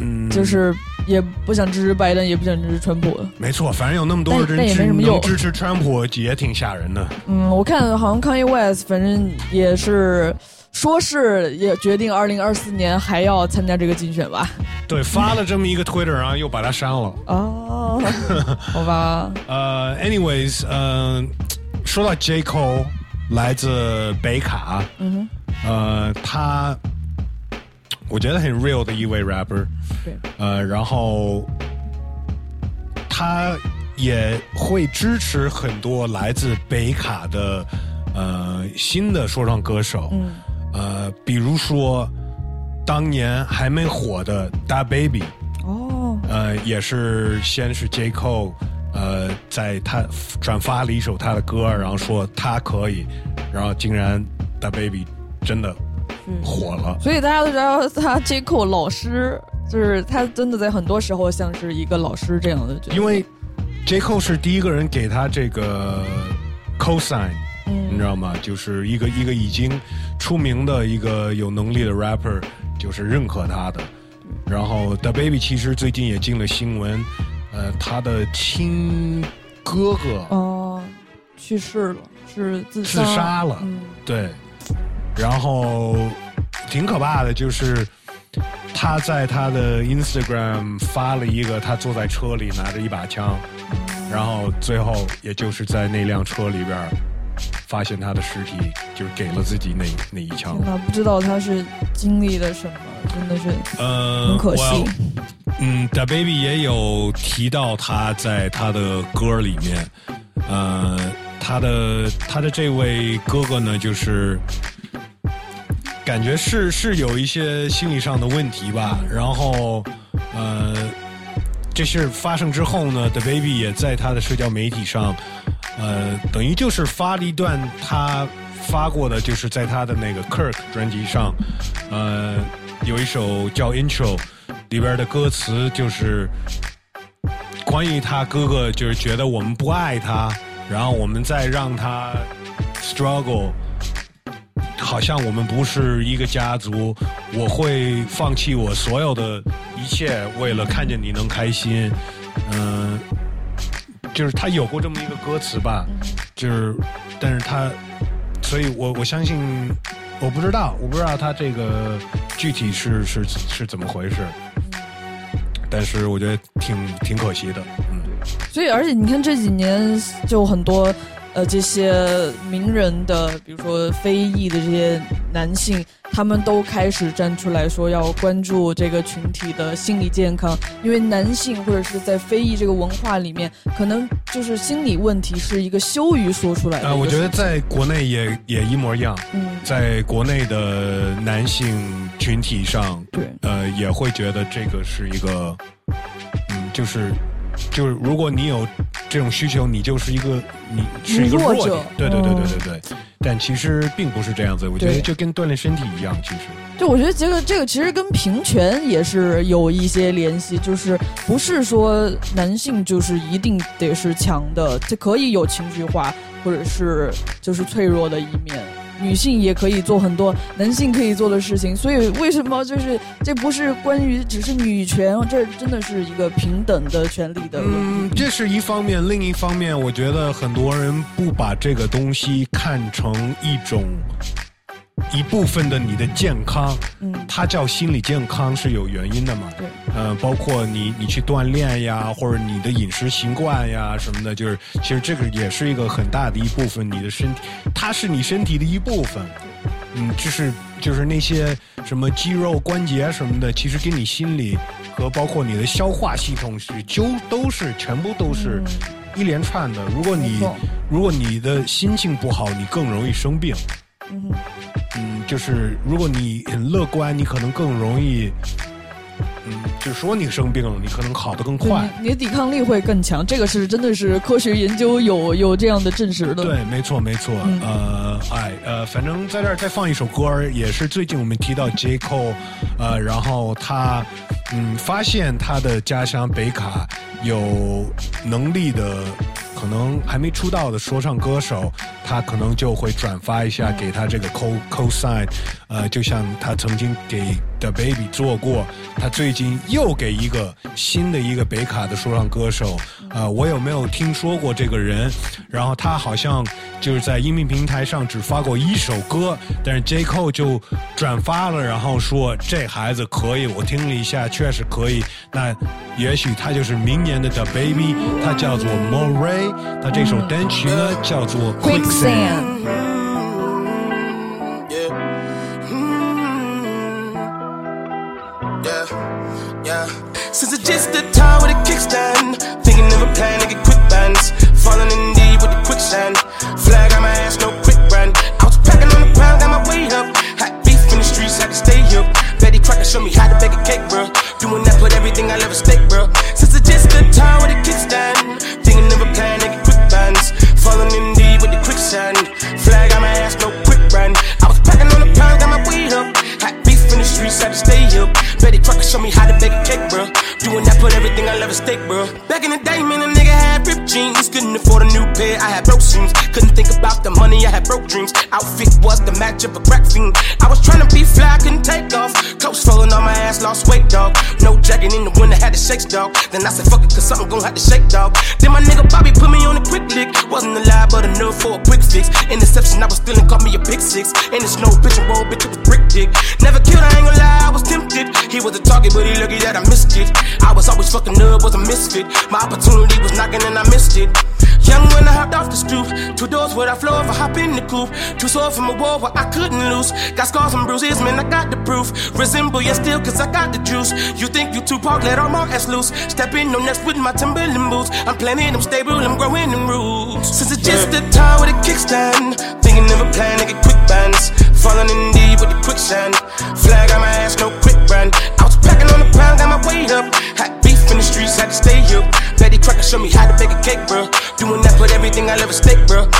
嗯，就是也不想支持拜登，也不想支持川普。没错，反正有那么多人支没什么用能支持川普，也挺吓人的。嗯，我看好像 Kanye West 反正也是说是也决定二零二四年还要参加这个竞选吧。对，发了这么一个 Twitter，然后又把它删了。哦，好吧。呃，anyways，呃，说到 J. Cole，来自北卡，嗯呃，他我觉得很 real 的一位 rapper，对，呃，然后他也会支持很多来自北卡的呃新的说唱歌手，嗯，呃，比如说当年还没火的 Da Baby，哦，呃，也是先是 J Cole，呃，在他转发了一首他的歌，然后说他可以，然后竟然 Da Baby 真的火了。所以大家都知道他 J Cole 老师，就是他真的在很多时候像是一个老师这样的角色。因为 J Cole 是第一个人给他这个 cosign，、嗯你知道吗？就是一个一个已经出名的一个有能力的 rapper，就是认可他的。然后 The Baby 其实最近也进了新闻，呃，他的亲哥哥哦，去世了，是自自杀了，嗯对，然后挺可怕的，就是他在他的 Instagram 发了一个他坐在车里拿着一把枪，然后最后也就是在那辆车里边儿发现他的尸体，就是给了自己那那一枪天。哪，不知道他是经历了什么，真的是呃，很可惜。嗯，Da Baby 也有提到他在他的歌里面，呃，他的他的这位哥哥呢，就是感觉是是有一些心理上的问题吧。然后，呃，这事发生之后呢，The Baby 也在他的社交媒体上，呃，等于就是发了一段他发过的，就是在他的那个 Kirk 专辑上，呃，有一首叫 Intro 里边的歌词就是关于他哥哥，就是觉得我们不爱他，然后我们再让他 struggle。好像我们不是一个家族，我会放弃我所有的一切，为了看见你能开心。嗯、就是他有过这么一个歌词吧，就是，但是他，所以我我相信，我不知道，我不知道他这个具体是是是怎么回事，但是我觉得挺挺可惜的，嗯。所以，而且你看这几年就很多呃这些名人的，比如说非裔的这些男性，他们都开始站出来说要关注这个群体的心理健康，因为男性或者是在非裔这个文化里面，可能就是心理问题是一个羞于说出来的一啊，个我觉得在国内也也一模一样。嗯在国内的男性群体上，对，呃，也会觉得这个是一个，嗯，就是就是，如果你有这种需求，你就是一个你是一个弱弱者点。对对对对嗯对对。但其实并不是这样子，我觉得就跟锻炼身体一样，其实。就我觉得这个这个其实跟平权也是有一些联系，就是不是说男性就是一定得是强的，这可以有情绪化或者是就是脆弱的一面。女性也可以做很多男性可以做的事情。所以为什么就是这不是关于只是女权，这真的是一个平等的权利的。嗯，这是一方面，另一方面，我觉得很多人不把这个东西看成一种一部分的你的健康，嗯，它叫心理健康是有原因的嘛？对，呃，包括你你去锻炼呀，或者你的饮食习惯呀什么的，就是其实这个也是一个很大的一部分，你的身体，它是你身体的一部分。嗯，就是就是那些什么肌肉、关节什么的，其实跟你心理和包括你的消化系统是就都是全部都是一连串的。如果你如果你的心情不好，你更容易生病。嗯嗯，就是如果你很乐观，你可能更容易，嗯，就说你生病了，你可能好的更快。你你的抵抗力会更强，这个是真的是科学研究有有这样的证实的。对，没错，没错。嗯呃，哎，呃，反正在这儿再放一首歌儿，也是最近我们提到 J Cole，呃，然后他嗯发现他的家乡北卡有能力的。可能还没出道的说唱歌手，他可能就会转发一下，给他这个 co co sign，呃，就像他曾经给 The Baby 做过，他最近又给一个新的一个北卡的说唱歌手，呃，我有没有听说过这个人？然后他好像就是在音频平台上只发过一首歌，但是 J Cole 就转发了，然后说这孩子可以，我听了一下，确实可以。那也许他就是明年的 The Baby，他叫做 Moray，他这首单曲呢叫做 Quicksand。Yeah. Since it's just the time with a kickstand, thinking of a plan to get quick bands. Falling in deep with the quicksand. Flag on my ass, no quick brand. I was packing on the pound, got my weight up. Hot beef in the streets, had to stay up. Betty Crocker showed me how to bake a cake, bro. Doing that, put everything I love at stake, bro. Showed me how to bake a cake, bro. Doing that, put everything I love at stake, bro. Back in the day, man, a nigga had ripped jeans. Couldn't afford a new pair, I had broke seams. Couldn't think about the money, I had broke dreams. Outfit was the match of a crack fiend. I was trying to be fly, couldn't take off. Coats falling on my ass, lost weight, dog. No jacket in the winter, had to shake, dog. Then I said, fuck it, cause something gon' have to shake, dog. Then my nigga Bobby put me on a quick lick. Wasn't alive, but enough for a quick fix. Interception, I was stealing, caught me a pick six. In the snow, bitch, and roll, bitch, it was brick dick. Never killed, I ain't gonna lie, I was tempted. He was a target, but he lucky that I missed it. I was always fucking up, was a misfit. My opportunity was knocking and I missed it. Young when I hopped off the stoop. Two doors where I flow if I hop in the coupe. Too sore from a war where I couldn't lose. Got scars and bruises, man, I got the proof. Resemble you still, cause I got the juice. You think you too park, let all my ass loose. Step in no next with my Timberland boots. I'm planning, I'm stable, I'm growing in roots. Since it's just the time with a kickstand. Thinking of a plan to get quick bands. Falling in deep with the quicksand. Flag on my ass, no I love stake, bro.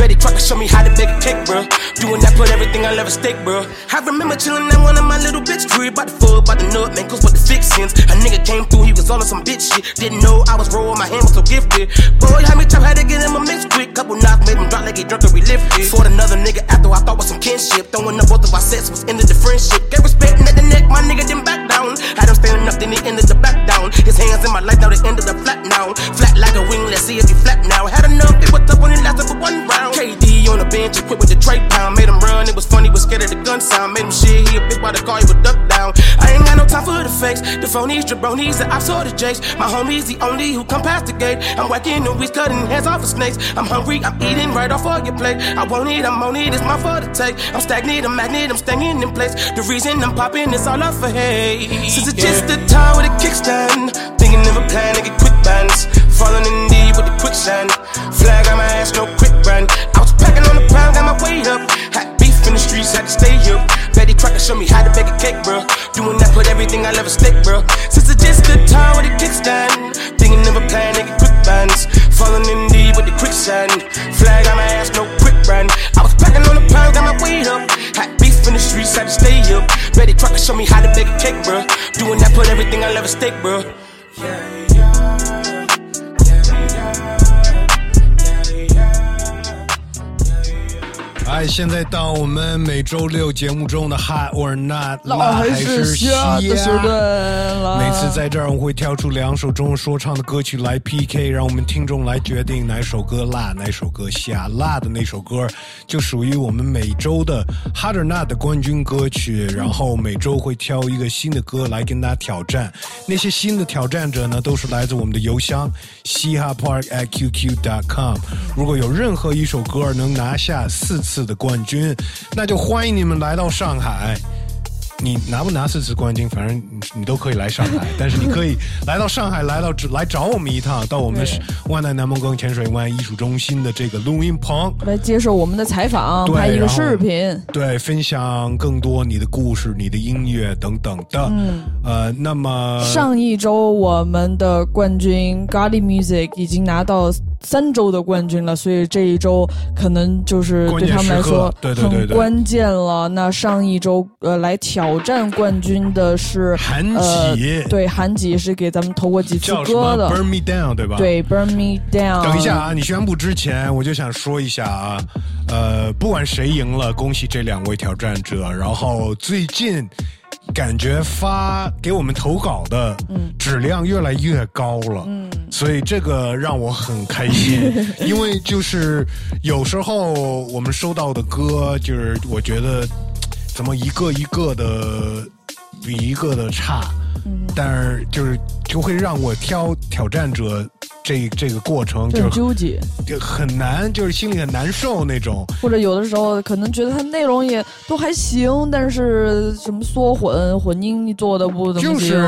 Betty Crocker show me how to bake a cake, bro. Doing that, put everything I love at stake, bro. I remember chilling at one of my little bitch crib. About the full, about the nut, man, cause what the fixins. A nigga came through, he was all on some bitch shit. Didn't know I was raw, my hand was so gifted. Boy, how me trap had to get him a mix quick. Couple knocks made him drop like he drunk and relifted. Fought another nigga after I thought was some kinship. Throwing up both of our sets was ended the friendship. Gave respect at the neck, my nigga didn't back down. Had him standing up, then he ended the back down. His hands in my life, now they ended the flat now. Flat like a wing, let's see if he flat now. Had enough, it was tough when it lasted for one round. KD on the bench, equipped with the trade pound. Made him run, it was funny, was scared of the gun sound. Made him shit, he a bitch by the car, he would duck down. I ain't got no time for the fakes. The phonies, jabronis, the ops or the jakes. My homies, the only who come past the gate. I'm whacking the weeds, cutting heads off of snakes. I'm hungry, I'm eating right off of your plate. I won't eat, I'm on it, it's my fault to take. I'm stagnant, I'm magnet, I'm staying in place. The reason I'm popping is all up for hate. Since it's just the time with a kickstand. Thinking of a plan to get quick bands. Falling in deep with the quicksand. Flag on my ass, no quick brand. I was packing on the pound, got my weight up. Hot beef in the streets, had to stay up. Betty Crocker showed me how to bake a cake, bro. Doing that, put everything I love at stake, bro. Since it's just the time with a kickstand. Thinking of a plan get quick bands. Falling in deep with the quicksand. Flag on my ass, no quick brand. I was packing on the pound, got my weight up. Hot beef in the streets, had to stay up. Betty try to show me how to make a cake, bro. Doing that, put everything I love at stake, bro. 哎，现在到我们每周六节目中的 Hot or Not，那辣还是是瞎的时虾段。每次在这儿，我会挑出两首中文说唱的歌曲来 PK，让我们听众来决定哪首歌辣，哪首歌虾。辣的那首歌就属于我们每周的 Hot or Not 的冠军歌曲，然后每周会挑一个新的歌来跟大家挑战。那些新的挑战者呢，都是来自我们的邮箱嘻哈 park at qq dot com。如果有任何一首歌能拿下四次的冠军，那就欢迎你们来到上海。你拿不拿四次冠军，反正你你都可以来上海，但是你可以来到上海，来到来找我们一趟，到我们万代南梦宫潜水湾艺术中心的这个录音棚，来接受我们的采访，拍一个视频。对，分享更多你的故事、你的音乐等等的。嗯，呃，那么上一周我们的冠军 Golly Music 已经拿到三周的冠军了，所以这一周可能就是对他们来说关键时刻对对对对很关键了。那上一周呃来挑战冠军的是韩呃吉对韩吉是给咱们投过几次歌的？Burn Me Down，对吧？对，Burn Me Down。等一下啊，你宣布之前，我就想说一下啊，呃，不管谁赢了，恭喜这两位挑战者。然后最近感觉发给我们投稿的质量越来越高了，嗯，所以这个让我很开心，因为就是有时候我们收到的歌，就是我觉得怎么一个一个的比一个的差，但是就是就会让我挑挑战者这这个过程就就是纠结，就很难，就是心里很难受那种。或者有的时候可能觉得它内容也都还行，但是什么缩混混音做的不怎么就是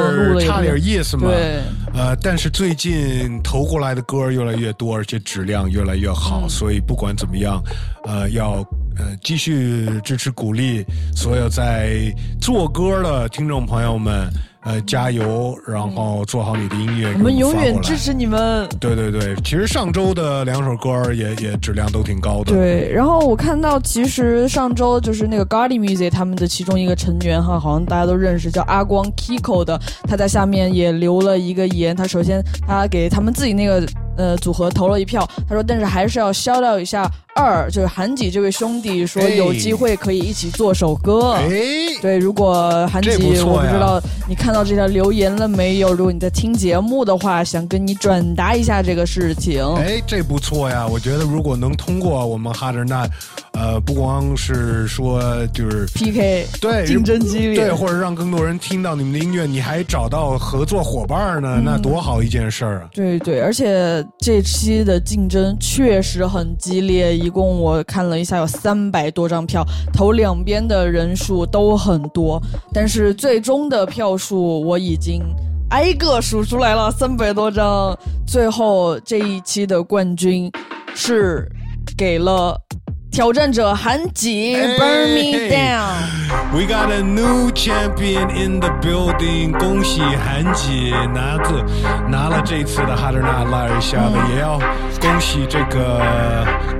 差点意思嘛。对，呃，但是最近投过来的歌越来越多，而且质量越来越好，所以不管怎么样，呃，要呃继续支持鼓励所有在做歌的听众朋友们，呃，加油，然后做好你的音乐，我们永远支持你们。对对对，其实上周的两首歌也也质量都挺高的。对，然后我看到，其实上周就是那个 Gardy Music 他们的其中一个成员哈，好像大家都认识，叫阿光 Kiko 的，他在下面也留了一个言。他首先他给他们自己那个呃组合投了一票，他说，但是还是要 shout out 一下二，就是韩几这位兄弟，说哎有机会可以一起做首歌。哎，对，如果韩几我不知道你看到这条留言了没有？如果你在听节目的话，想跟你转达一下这个事情。哎，这不错呀！我觉得如果能通过我们哈德纳，呃，不光是说就是 PK 对竞争激烈对，或者让更多人听到你们的音乐，你还找到合作伙伴呢，嗯那多好一件事儿啊！对对，而且这期的竞争确实很激烈，一共我看了一下，有三百多张票，投两边的人数都很多，但是最终的票数我已经挨个数出来了，三百多张，最后这一期的冠军是给了挑战者韩吉、Burn Me Down。We got a new champion in the building！恭喜韩姐拿着拿了这次的哈德纳拉尔夏的，也要恭喜这个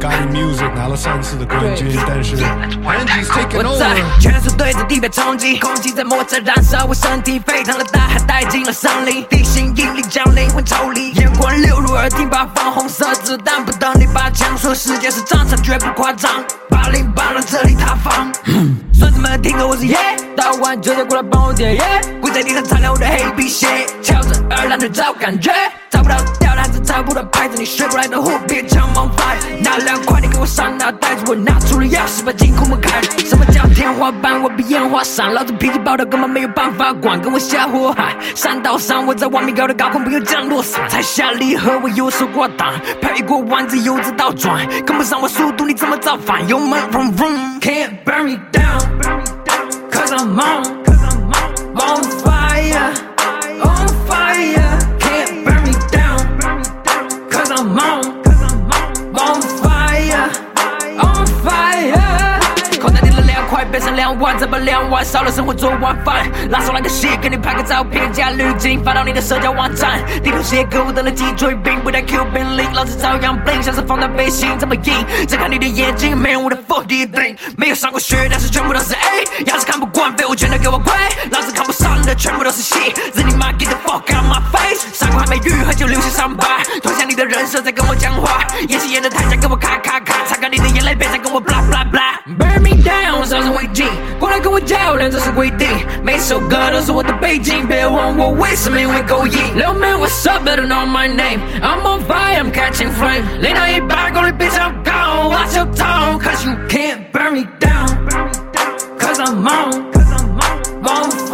God Music 拿了三次的冠军，但是韩姐 taking 我在 over。全速对着地表冲击，空气在摩擦燃烧，我身体沸腾了，大海带进了森林，地心引力将灵魂抽离，眼光流入耳听，把放红色子弹不等你把枪说世界是战场，绝不夸张，八零八让这里塌方。孙子们听歌，我是耶，打完就得过来帮我点耶，跪在地上擦亮我的黑皮鞋，翘着二郎腿找感觉，找不到吊篮子，找不到牌子，你学不来的货别抢王牌，拿两块你给我上脑袋子，我拿出了钥匙把金库门开，什么叫天花板？我比烟花闪，老子脾气暴躁，根本没有办法管，跟我下火海，山道上我在万米高的高空不用降落伞，踩下离合我右手挂档，拍过弯子油子倒转，跟不上我速度你怎么造反？油门 vroom vroom，can't burn me down，cause I'm on。On fire, on fire, can't burn me down, cause I'm on, on fire, on fire. 口袋里的两块变成两万，再把两万烧了生活做晚饭。拉手来个戏，给你拍个照片加滤镜，发到你的社交网站。地图写歌，我等了脊椎病，不带 Q 病力，老子照样 bling，像是放大背心这么硬。睁开你的眼睛，没人我的 fuck do 没有上过学，但是全部都是 A。要是看不惯，废物全都给我跪。老子看不上的全部都是戏，日你妈 get the fuck out my face。伤口还没愈合就留下伤疤，脱下你的人设在跟我讲话，演戏演的太假，跟我咔咔咔，擦干你的眼泪，别再跟我 blah blah blah。Burn me down，烧成灰烬，过来跟我较量，这是规定。每首歌都是我的背景，别问我为什么因为勾引。Little man what's up better know my name。I'm on fire I'm catching flame。零到一百公里，bitch I'm gone。Watch your tone cause you can't burn me down。Cause I'm on on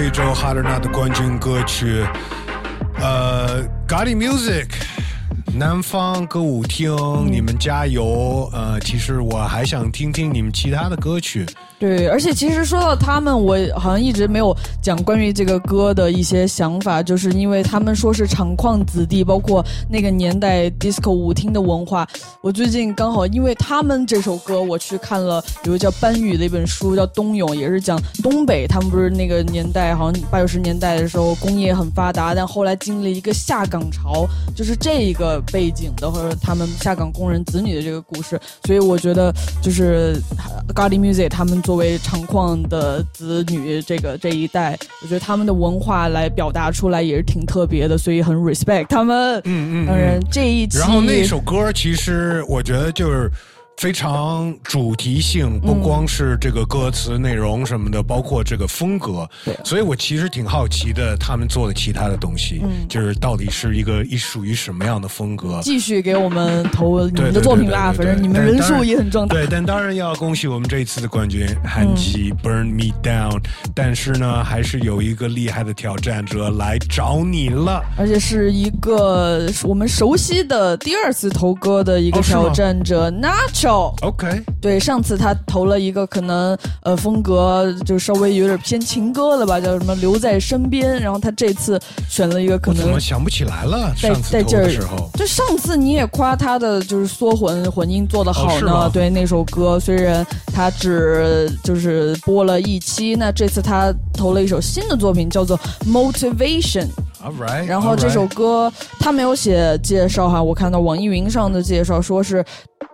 韩籍，我们这周哈德纳的冠军歌曲，呃，Gotti Music。南方歌舞厅，你们加油！呃，其实我还想听听你们其他的歌曲。对，而且其实说到他们，我好像一直没有讲关于这个歌的一些想法，就是因为他们说是厂矿子弟，包括那个年代 disco 舞厅的文化。我最近刚好因为他们这首歌，我去看了有个叫班宇的一本书，叫《冬泳》，也是讲东北。他们不是那个年代，好像八九十年代的时候工业很发达，但后来经历一个下岗潮，就是这一个背景的，或者他们下岗工人子女的这个故事。所以我觉得就是 g o d y Music 他们。作为长矿的子女，这个这一代，我觉得他们的文化来表达出来也是挺特别的，所以很 respect 他们。嗯嗯。当然这一期，然后那首歌其实我觉得就是。非常主题性，不光是这个歌词内容什么的，包括这个风格。对，所以我其实挺好奇的，他们做的其他的东西，就是到底是一个一属于什么样的风格。继续给我们投你们的作品吧，反正你们人数也很壮大。对，但当然要恭喜我们这一次的冠军韩吉 Burn Me Down。但是呢，还是有一个厉害的挑战者来找你了，而且是一个我们熟悉的第二次投歌的一个挑战者 Nacho。OK，对，上次他投了一个可能呃风格就稍微有点偏情歌了吧，叫什么留在身边。然后他这次选了一个可能怎么想不起来了？在在这儿时候，就上次你也夸他的就是缩混混音做的好呢。对那首歌，虽然他只就是播了一期，那这次他投了一首新的作品，叫做 Motivation。然后这首歌他没有写介绍哈，我看到网易云上的介绍说是。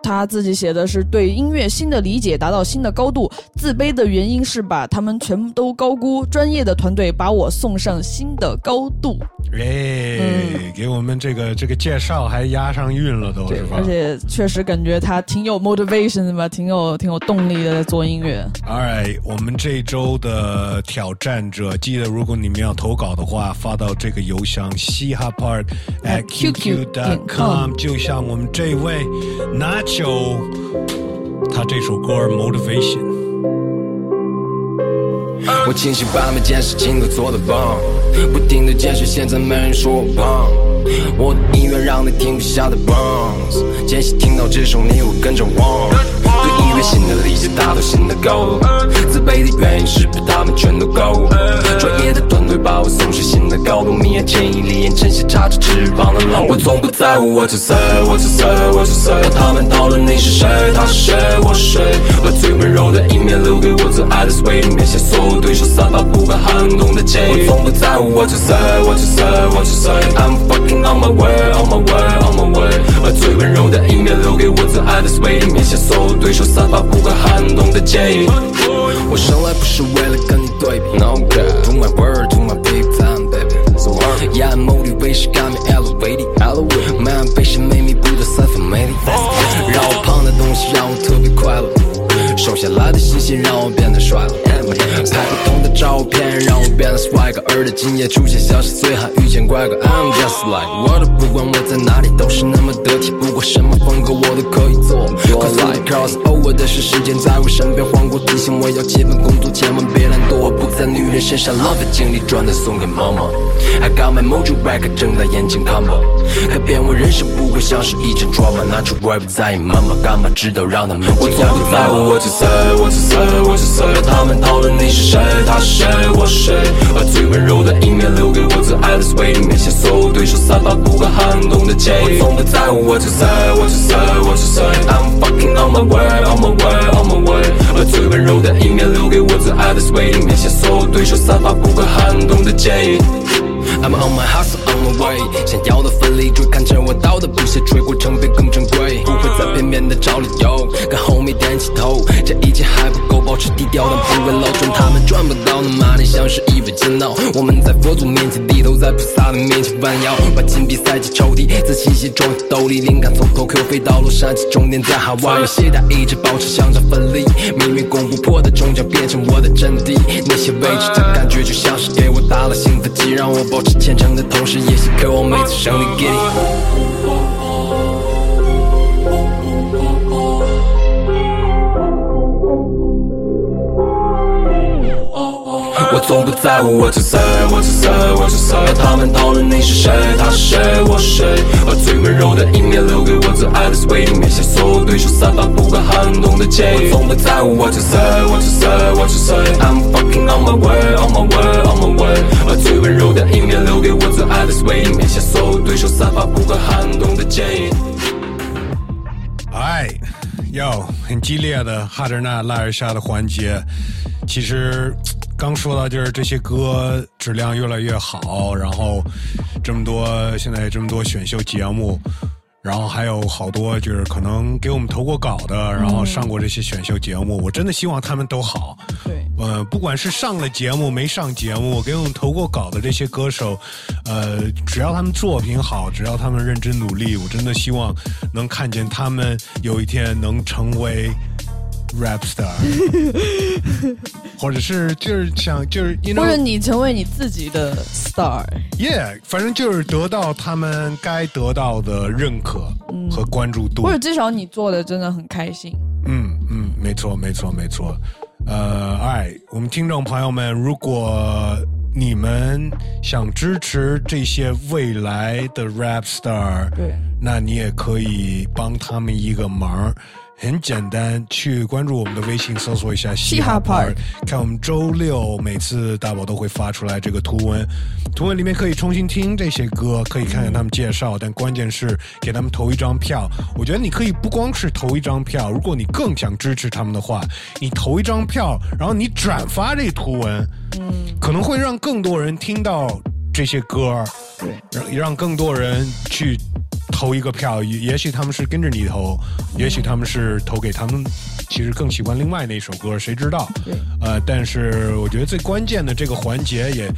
他自己写的是对音乐新的理解达到新的高度，自卑的原因是把他们全都高估，专业的团队把我送上新的高度。哎，给我们这个这个介绍还押上韵了，都是吧？而且确实感觉他挺有 motivation 的吧，挺有挺有动力的在做音乐。All right，我们这周的挑战者，记得如果你们要投稿的话，发到这个邮箱嘻哈 park at qq dot com，就像我们这位就他这首歌 motivation。我庆幸把每件事情都做得棒，不停的坚持，现在没人说我胖。我的音乐让你停不下的 bounce，间隙听到这首你会跟着忘。对音乐新的理解达到新的高度，自卑的原因是被他们全都高。专业的团队把我送上新的高度，明眼前一粒眼前些插着翅膀的老我从不在乎我是谁，我是谁，我是谁。他们讨论你是谁，他是谁，我是谁。把最温柔的一面留给我最爱的 sweet，面向所有对手散发不敢撼动的剑。我从不在乎我是谁，我是谁，我是谁。I'm fucking on my way, on my way, on my way。把最温柔的一面留给我最爱的 sweet，面向所有对手散发不敢撼动的剑。我生来不是为了跟你对比，No God，To my word, to my big time, baby. So hard, yeah, motivation got me elevated, elevated. My ambition made me 不断散发魅力，让我胖的东西让我特别快乐，瘦下来的信心让我变得帅了。拍不同的照片让我变得 swag，而在今夜出现消息，随还遇见怪哥。I'm just like，我的不管我在哪里都是那么得体，不管什么风格我都可以做。Cause I cross over 的是时间在我身边晃过，提醒我要基本工作，千万别懒惰。我不在女人身上浪费精力，赚的送给妈妈。I got my mojo back，睁大眼睛看吧，改变我人生不会像是一场 drama，拿出 rap 在意妈妈干嘛？知道让他们我从不在乎我是谁，我是谁，我是谁，他们讨论你是谁，他是谁。我是谁？把最温柔的一面留给我最爱的 sweet，面向所有对手散发不可撼动的剑意。我从不在乎 what you say what you say what you say，I'm fucking on my way on my way on my way。把最温柔的一面留给我最爱的 sweet，面向所有对手散发不可撼动的剑意。I'm on my hustle on my way，想要的奋力追看着我到的不屑，吹过程变更珍贵，面的找理由，跟 homie 点起头，这一切还不够，保持低调但不会露重，他们赚不到的 money 像是一杯煎熬，我们在佛祖面前低头，在菩萨的面前弯腰，把金币塞进抽屉，自信心装进兜里，灵感从头起飞到洛杉矶，终点在海外，懈怠一直保持向上奋力，命运攻不破的终将变成我的阵地，那些未知的感觉就像是给我打了兴奋剂，让我保持虔诚的同时，也是渴望每次胜利 get 我从不在乎 what you say what you say what you say，他们讨论你是谁，他是谁，我是谁，把最温柔的一面留给我最爱的 sweet，面向所有对手散发不可撼动的剑意。我从不在乎 what you say what you say what you say，I'm fucking on my way on my way on my way，把最温柔的一面留给我最爱的 sweet，面向所有对手散发不可撼动的剑意。哎，哟，很激烈的哈德纳拉尔沙的环节，其实刚说到就是这些歌质量越来越好，然后这么多现在这么多选秀节目，然后还有好多就是可能给我们投过稿的，然后上过这些选秀节目，我真的希望他们都好。对，呃，不管是上了节目没上节目，给我们投过稿的这些歌手，呃，只要他们作品好，只要他们认真努力，我真的希望能看见他们有一天能成为 rap star，或者是就是想就是 you know 或者你成为你自己的 star。yeah，反正就是得到他们该得到的认可和关注度，或者至少你做的真的很开心。嗯嗯，没错没错没错。呃，哎，我们听众朋友们，如果你们想支持这些未来的 rap star，对，那你也可以帮他们一个忙。很简单，去关注我们的微信，搜索一下嘻哈 Park，看我们周六每次大宝都会发出来这个图文，图文里面可以重新听这些歌，可以看看他们介绍，但关键是给他们投一张票。我觉得你可以不光是投一张票，如果你更想支持他们的话，你投一张票，然后你转发这图文，嗯，可能会让更多人听到这些歌，对，让让更多人去。投一个票，也也许他们是跟着你投，也许他们是投给他们，其实更喜欢另外那首歌，谁知道？对，呃，但是我觉得最关键的这个环节，也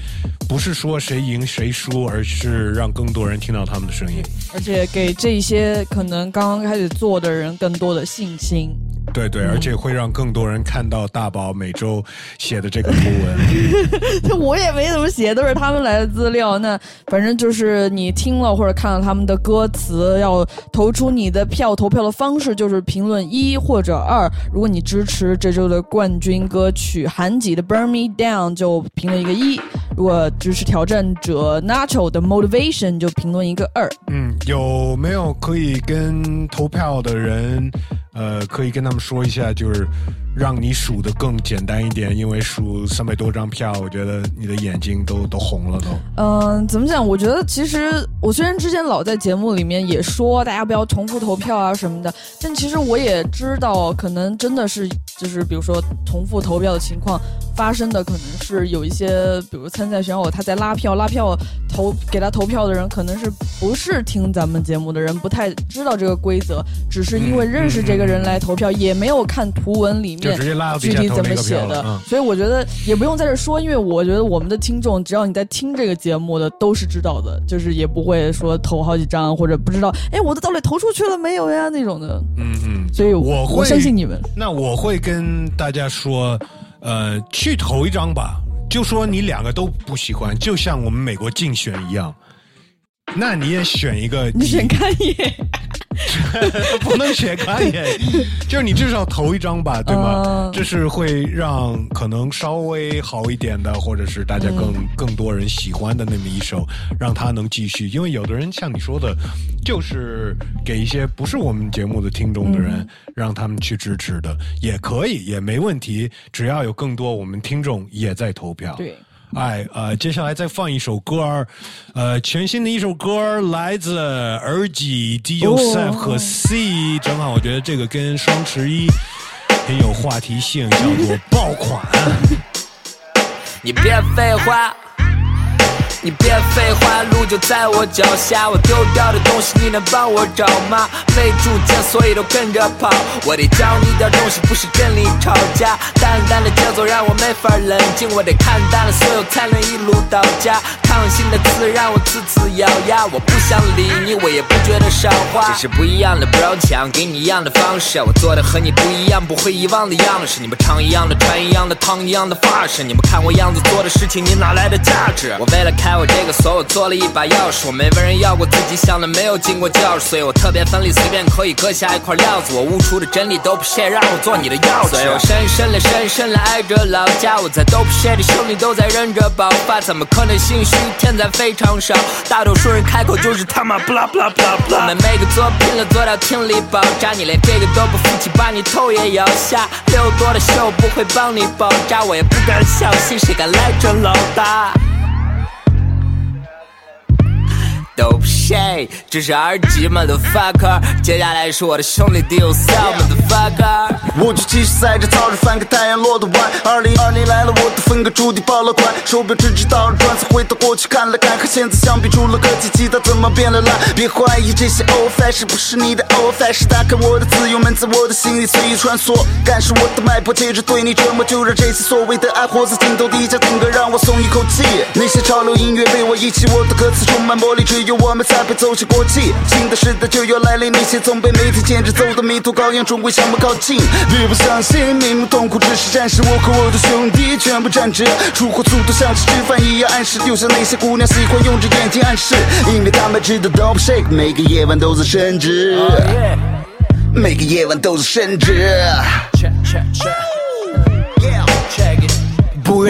不是说谁赢谁输，而是让更多人听到他们的声音。而且给这些可能刚刚开始做的人更多的信心。对对，而且会让更多人看到大宝每周写的这个图文。我也没怎么写，都是他们来的资料。那反正就是你听了或者看了他们的歌词，要投出你的票。投票的方式就是评论一或者二。如果你支持这周的冠军歌曲韩吉的《Burn Me Down》，就评论一个一；如果支持挑战者 Nacho 的《Motivation》，就评论一个二。嗯，有没有可以跟投票的人？呃，可以跟他们说一下，就是让你数的更简单一点，因为数三百多张票，我觉得你的眼睛都都红了都。嗯，怎么讲？我觉得其实我虽然之前老在节目里面也说大家不要重复投票啊什么的，但其实我也知道，可能真的是就是比如说重复投票的情况发生的，可能是有一些比如参赛选手他在拉票，拉票投给他投票的人可能是不是听咱们节目的人，不太知道这个规则，只是因为认识这个人来投票，也没有看图文里面具体怎么写的，嗯、所以我觉得也不用在这说，因为我觉得我们的听众只要你在听这个节目的都是知道的，就是也不会说投好几张或者不知道，哎，我的到底投出去了没有呀那种的。嗯嗯，所以我会相信你们。那我会跟大家说，呃，去投一张吧，就说你两个都不喜欢，就像我们美国竞选一样。那你也选一个，你选看一眼，不能选看一眼，就是你至少投一张吧，对吗？嗯、这是会让可能稍微好一点的，或者是大家更、嗯、更多人喜欢的那么一首，让他能继续。因为有的人像你说的，就是给一些不是我们节目的听众的人，嗯、让他们去支持的，也可以，也没问题，只要有更多我们听众也在投票。对。哎，呃，接下来再放一首歌儿，呃，全新的一首歌儿来自耳机 D U S F 和 C，正好我觉得这个跟双十一很有话题性，叫做爆款。你别废话，你别废话，路就在我脚下，我丢掉的东西你能帮我找吗？没主见，所以都跟着跑。我得教你点东西，不是跟你吵架。淡淡的节奏让我没法冷静，我得看淡了所有才能一路到家。烫心的刺让我次次咬牙，我不想理你，我也不觉得少话。只是不一样的 bro 腔，给你一样的方式，我做的和你不一样，不会遗忘的样式。你们唱一样的，穿一样的，烫一样的发饰，你们看我样子做的事情，你哪来的价值？我为了开我这个锁，我做了一把钥匙，我没问人要过，自己想的没有经过教室，所以我特别分利，随便可以割下一块料子。我悟出的真理都不屑，让我做你的钥匙。所以我深深的、深深的爱着老家，我在都不屑的兄弟都在忍着爆发，怎么可能心虚？天才非常少，大多数人开口就是他妈 blah blah blah blah。我们每个作品都，做到听力爆炸，你连这个都不服气，把你头也摇下。六多的秀不会帮你爆炸，我也不敢相信，谁敢来这老大？都不谁，这是耳机 motherfucker。接下来是我的兄弟 D U S motherfucker。我就继续在这操着翻个太阳落的弯。二零二零来了，我的风格注定爆了款。手表只知道了转再，回到过去看了看，和现在相比，除了科技，其他怎么变了烂？别怀疑这些 old fashion 不是你的 old fashion。打开我的自由门，在我的心里随意穿梭。感受我的脉搏，接着对你折磨，就让这些所谓的爱活在镜头底下听歌，让我松一口气。那些潮流音乐被我遗弃，我的歌词充满魔力，只有我们才配走向国际。新的时代就要来临，那些总被媒体牵着走的迷途羔羊，终归向我靠近。别不相信，明目痛苦只是暂时。我和我的兄弟全部站直，出货速度像是吃饭一样按时，就像那些姑娘喜欢用着眼睛暗示，因为他们知道 dope shake 每个夜晚都在升值，每个夜晚都在升值。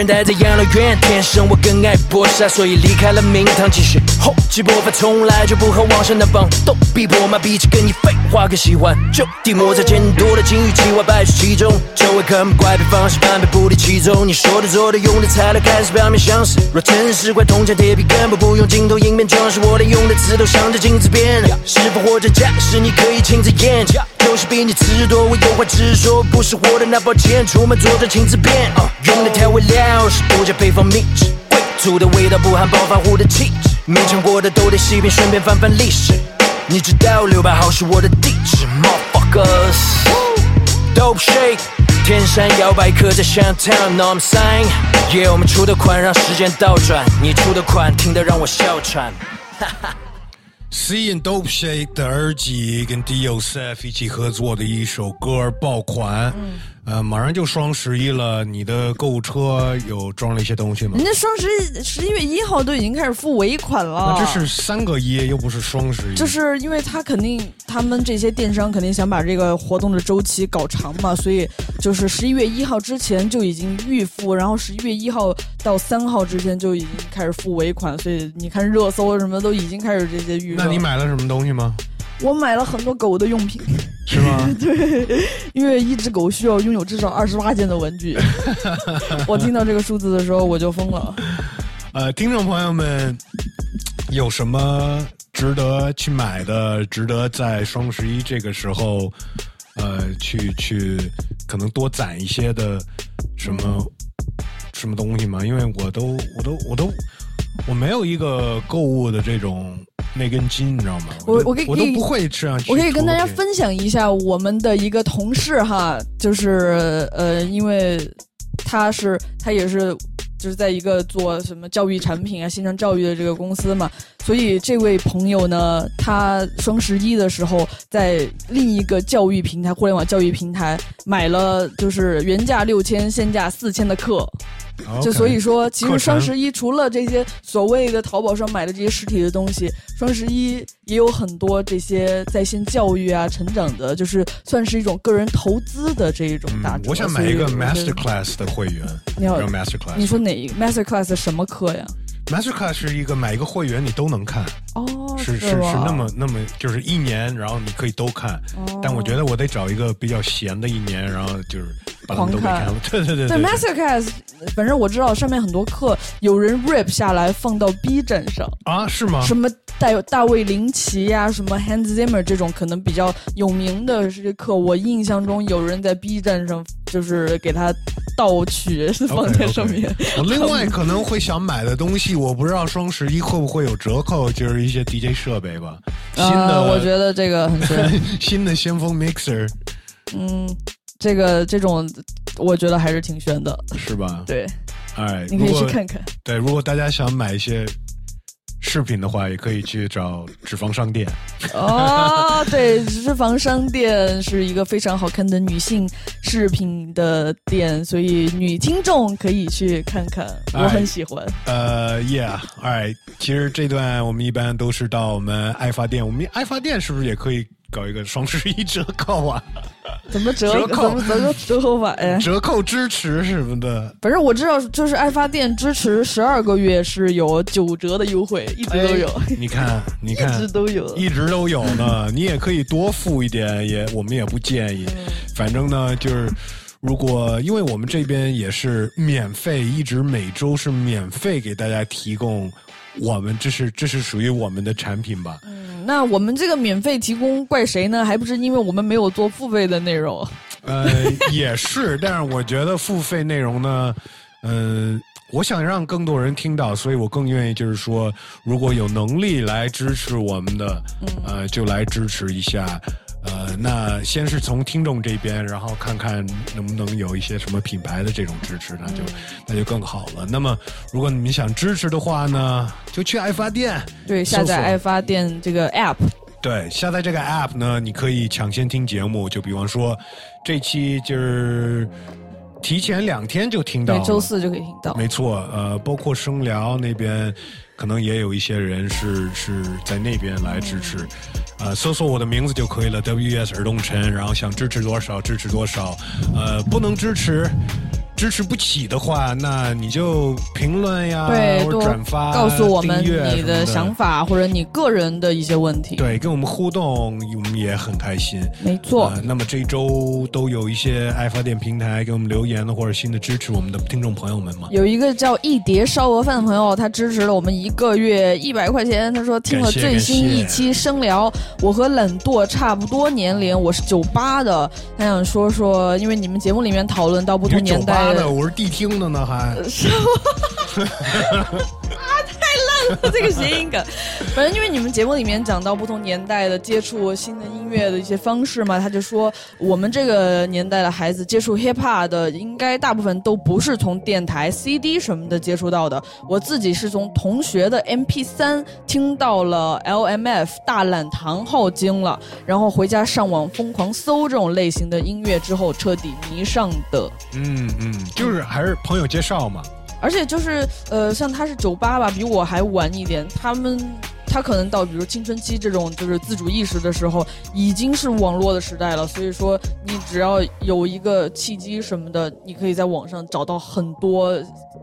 不愿待在养老院，天生我更爱搏杀，所以离开了名堂。继续厚积薄发，从来就不和往上那帮逗逼迫嘛，比起跟你废话更喜欢就地摩擦，见多了金玉其外，败絮其中。周围看不怪别方式，半被不离其中。你说的做的用的材料看似表面相似，若真是块铜墙铁壁，根本不用镜头影片装饰，我连用的词都向着镜子变。是否货真价实你可以亲自验证，就是比你词多，我有话直说，不是活的那抱歉，出门坐着亲自变。用的调味料是独家配方秘制，贵族的味道不含暴发户的气质，没尝过的都得洗遍，顺便翻翻历史。你知道六百号是我的地址，motherfuckers。Dope shake，天山摇摆客在香 town，know I'm saying？yeah，我们出的款让时间倒转，你出的款听得让我哮喘。哈哈。C and Dope Shake 的耳机跟 D O S F 一起合作的一首歌爆款，呃，马上就双十一了，你的购物车有装了一些东西吗人？家双十一十一月一号都已经开始付尾款了，那这是三个一，又不是双十一。就是因为他肯定，他们这些电商肯定想把这个活动的周期搞长嘛，所以就是十一月一号之前就已经预付，然后十一月一号到三号之间就已经开始付尾款，所以你看热搜什么都已经开始这些预热。那你买了什么东西吗？我买了很多狗的用品，是吗？对，因为一只狗需要拥有至少二十八件的文具。我听到这个数字的时候我就疯了。呃，听众朋友们，有什么值得去买的，值得在双十一这个时候，呃，去去可能多攒一些的什么什么东西吗？因为我都我都我都我没有一个购物的这种那根筋，你知道吗？我我可以我都不会这样去我可以跟大家分享一下我们的一个同事哈，就是呃，因为他是他也是就是在一个做什么教育产品啊、线上教育的这个公司嘛，所以这位朋友呢，他双十一的时候在另一个教育平台、互联网教育平台买了就是原价六千、现价四千的课。就所以说，其实双十一除了这些所谓的淘宝上买的这些实体的东西，双十一也有很多这些在线教育啊、成长的，就是算是一种个人投资的这一种打折。嗯我想买一个 Master Class 的会员，你要 Master Class？你说哪一个 Master Class 什么课呀？Master Class 是一个买一个会员你都能看，哦，是是是那么那么就是一年，然后你可以都看。哦但我觉得我得找一个比较闲的一年，然后就是把它们都给看了。对对对对 Master Class 反正我知道上面很多课有人 rap 下来放到 B 站上啊，是吗？什么大大卫林奇呀、什么 Hans Zimmer 这种可能比较有名的这些课，我印象中有人在 B 站上就是给他盗取放在上面。我另外可能会想买的东西，我不知道双十一会不会有折扣，就是一些 DJ 设备吧。新的，呃我觉得这个很。新的先锋 mixer 嗯，这个这种，我觉得还是挺悬的。是吧？对，哎，你可以去看看。对，如果大家想买一些饰品的话，也可以去找脂肪商店。哦，对，脂肪商店是一个非常好看的女性饰品的店，所以女听众可以去看看，我很喜欢。呃，Yeah，Alright，其实这段我们一般都是到我们爱发店，我们爱发店是不是也可以搞一个双十一折扣啊？怎么折折扣怎么折扣折扣法呀？折扣支持什么的。反正我知道，就是爱发电支持十二个月是有九折的优惠，一直都有。哎你看，你看，一直都有一直都有呢。你也可以多付一点，也我们也不建议。嗯反正呢，就是如果因为我们这边也是免费，一直每周是免费给大家提供我们这是这是属于我们的产品吧。嗯那我们这个免费提供怪谁呢？还不是因为我们没有做付费的内容。呃，也是，但是我觉得付费内容呢，嗯、我想让更多人听到，所以我更愿意就是说，如果有能力来支持我们的，呃，就来支持一下。呃，那先是从听众这边，然后看看能不能有一些什么品牌的这种支持，那就那就更好了。那么，如果你们想支持的话呢，就去爱发电，对，下载爱发电这个 app。对，下载这个 app 呢，你可以抢先听节目。就比方说，这期就是提前两天就听到对，周四就可以听到。没错，呃，包括声聊那边，可能也有一些人是是在那边来支持，呃，搜索我的名字就可以了，WS 尔东晨，然后想支持多少支持多少，呃，不能支持。支持不起的话，那你就评论呀，对，或者多转发，告诉我们你的想法或者你个人的一些问题。对，跟我们互动，我们也很开心。没错呃那么这一周都有一些爱发电平台给我们留言的，或者新的支持我们的听众朋友们吗？有一个叫一碟烧鹅饭的朋友，他支持了我们一个月一百块钱。他说听了最新一期声聊，我和懒惰差不多年龄，我是九八的。他想说说，因为你们节目里面讨论到不同年代我是谛听的呢，还是吗？啊，太烂了，这个谐音梗。反正因为你们节目里面讲到不同年代的接触新的音乐的一些方式嘛，他就说我们这个年代的孩子接触 hip hop 的，应该大部分都不是从电台、CD 什么的接触到的。我自己是从同学的 MP 3听到了 LMF 大懒堂后惊了，然后回家上网疯狂搜这种类型的音乐之后，彻底迷上的。嗯嗯，就是还是朋友介绍嘛。而且就是呃，像他是九八吧，比我还晚一点。他们他可能到比如青春期这种就是自主意识的时候，已经是网络的时代了。所以说，你只要有一个契机什么的，你可以在网上找到很多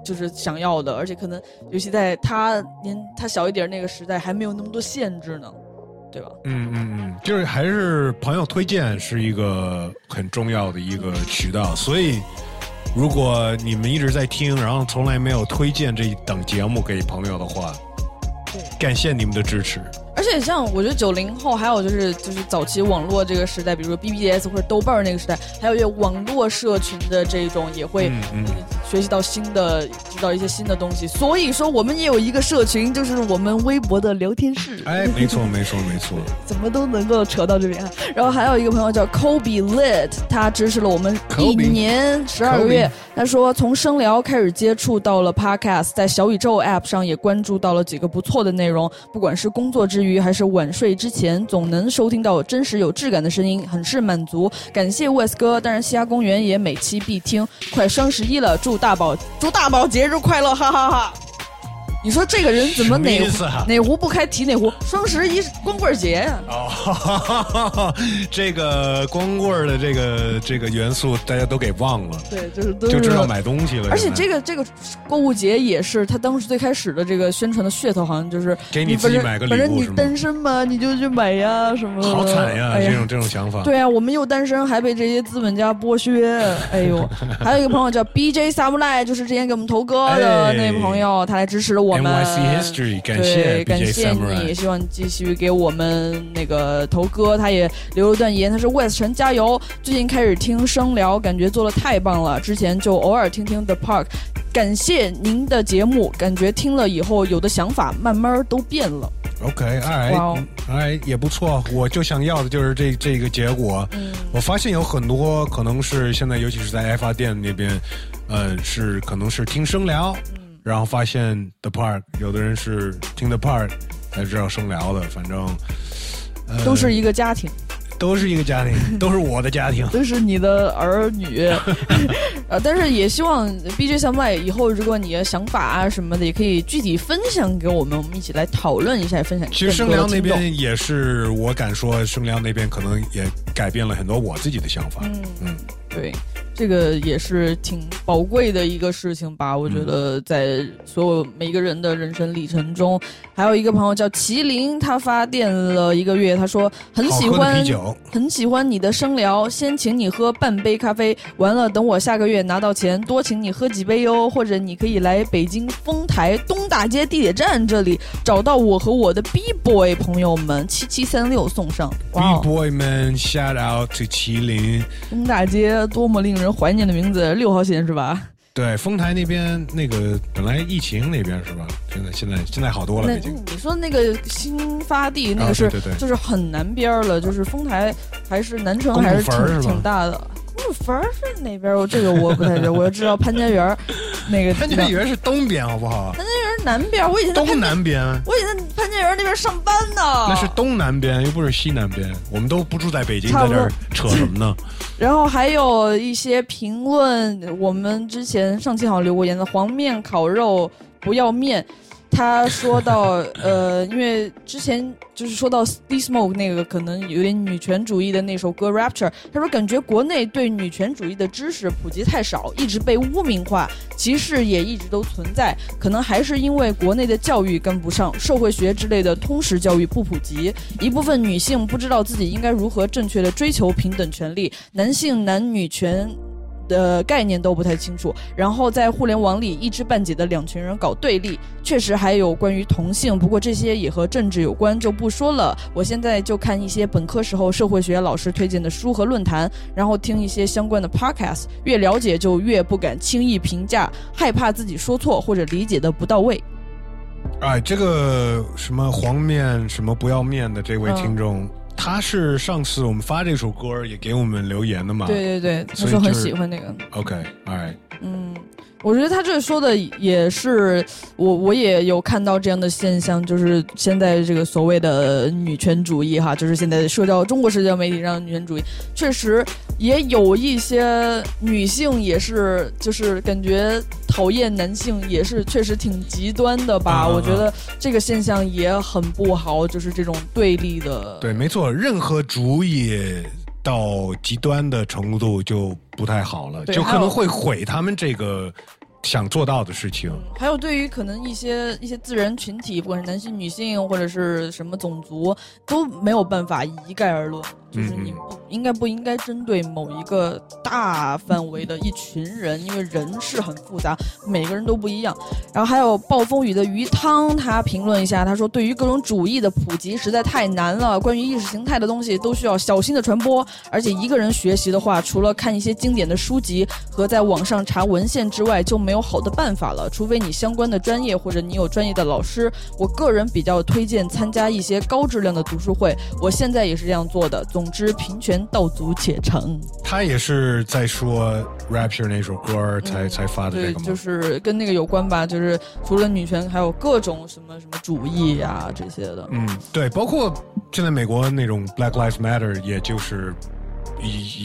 就是想要的。而且可能尤其在他年他小一点那个时代，还没有那么多限制呢，对吧？嗯嗯嗯，就是还是朋友推荐是一个很重要的一个渠道，所以如果你们一直在听，然后从来没有推荐这一档节目给朋友的话，感谢你们的支持。而且像我觉得九零后，还有就是就是早期网络这个时代，比如说 BBS 或者豆瓣儿那个时代，还有一些网络社群的这种，也会嗯嗯学习到新的，知道一些新的东西。所以说，我们也有一个社群，就是我们微博的聊天室。哎，没错没错没错。怎么都能够扯到这边啊。然后还有一个朋友叫 Kobe Lit，他支持了我们一年十二个月。他说从声聊开始接触到了 Podcast，在小宇宙 App 上也关注到了几个不错的内容，不管是工作之余于还是晚睡之前，总能收听到真实有质感的声音，很是满足。感谢 Wes 哥，当然西雅公园也每期必听。快双十一了，祝大宝祝大宝节日快乐，哈哈哈你说这个人怎么哪什么啊哪壶不开提哪壶？双十一是光棍节呀、哦，这个光棍的这个这个元素大家都给忘了，对，就是都就知道买东西了。而且这个这个购物节也是他当时最开始的这个宣传的噱头，好像就是给你自己买个礼物反正你单身嘛，你就去买呀什么的。好惨呀，哎这种这种想法。对啊，我们又单身，还被这些资本家剥削。哎呦，还有一个朋友叫 BJ Samurai，就是之前给我们投歌的哎那位朋友，他来支持了我们。NYC History，感谢，感谢你，希望继续给我们那个头哥。他也留了段言，他说：“West 陈加油！最近开始听声聊，感觉做的太棒了。之前就偶尔听听 The Park，感谢您的节目，感觉听了以后有的想法慢慢都变了。OK，哎哎也不错，我就想要的就是这这个结果。嗯我发现有很多可能是现在，尤其是在爱发店那边，呃，是可能是听声聊，嗯然后发现 The Park，有的人是听 The Park 才知道声聊的，反正、呃、都是一个家庭，都是一个家庭，都是我的家庭。都是你的儿女。呃，但是也希望 BJ 三外以后，如果你的想法啊什么的，也可以具体分享给我们，我们一起来讨论一下，分享其实声聊那。边也是，我敢说，声聊那边可能也改变了很多我自己的想法。嗯嗯，对，这个也是挺宝贵的一个事情吧。我觉得在所有每一个人的人生历程中，还有一个朋友叫麒麟，他发电了一个月，他说很喜欢很喜欢你的声聊，先请你喝半杯咖啡，完了等我下个月拿到钱，多请你喝几杯哟。或者你可以来北京丰台东大街地铁站这里找到我和我的 B boy 朋友们，七七三六送上。B，boy 们，shout out to 麒麟。东大街多么令人怀念的名字，六号线是吧？对，丰台那边那个本来疫情那边是吧？现在现在现在好多了，那。你说那个新发地那啊个是、对对对就是很南边了，就是丰台还是南城还是挺是挺大的。公主坟儿是哪边？我这个我不太知道，我就知道潘家园儿那个。潘家园是东边，好不好？潘家园儿南边，我以前东南边，我以前在潘家园儿那边上班呢。那是东南边，又不是西南边。我们都不住在北京，在这儿扯什么呢？然后还有一些评论，我们之前上期好像留过言的黄面烤肉不要面。他说到，呃，因为之前就是说到 Steve Smoke 那个可能有点女权主义的那首歌《Rapture》，他说感觉国内对女权主义的知识普及太少，一直被污名化，歧视也一直都存在，可能还是因为国内的教育跟不上，社会学之类的通识教育不普及，一部分女性不知道自己应该如何正确的追求平等权利，男性男女权。的概念都不太清楚，然后在互联网里一知半解的两群人搞对立，确实还有关于同性，不过这些也和政治有关，就不说了。我现在就看一些本科时候社会学老师推荐的书和论坛，然后听一些相关的 podcast，越了解就越不敢轻易评价，害怕自己说错或者理解的不到位。哎，这个什么黄面什么不要面的这位听众，嗯他是上次我们发这首歌也给我们留言的嘛？对对对，他说很喜欢那个。OK，All right。嗯，我觉得他这说的也是我，我也有看到这样的现象，就是现在这个所谓的女权主义哈，就是现在社交中国社交媒体上的女权主义，确实也有一些女性也是，就是感觉讨厌男性，也是确实挺极端的吧。我觉得这个现象也很不好，就是这种对立的。对，没错，任何主意到极端的程度就不太好了，就可能会毁他们这个想做到的事情。还有对于可能一些一些自然群体，不管是男性、女性或者是什么种族，都没有办法一概而论。就是你不应该不应该针对某一个大范围的一群人，因为人是很复杂，每个人都不一样。然后还有暴风雨的鱼汤，他评论一下，他说对于各种主义的普及实在太难了，关于意识形态的东西都需要小心的传播，而且一个人学习的话，除了看一些经典的书籍和在网上查文献之外，就没有好的办法了，除非你相关的专业或者你有专业的老师。我个人比较推荐参加一些高质量的读书会，我现在也是这样做的。总之，平权道阻且成。他也是在说 Rapture 那首歌才、才发的这对，个吗？就是跟那个有关吧，就是除了女权，还有各种什么什么主义呀、这些的。嗯，对，包括现在美国那种 Black Lives Matter，也就是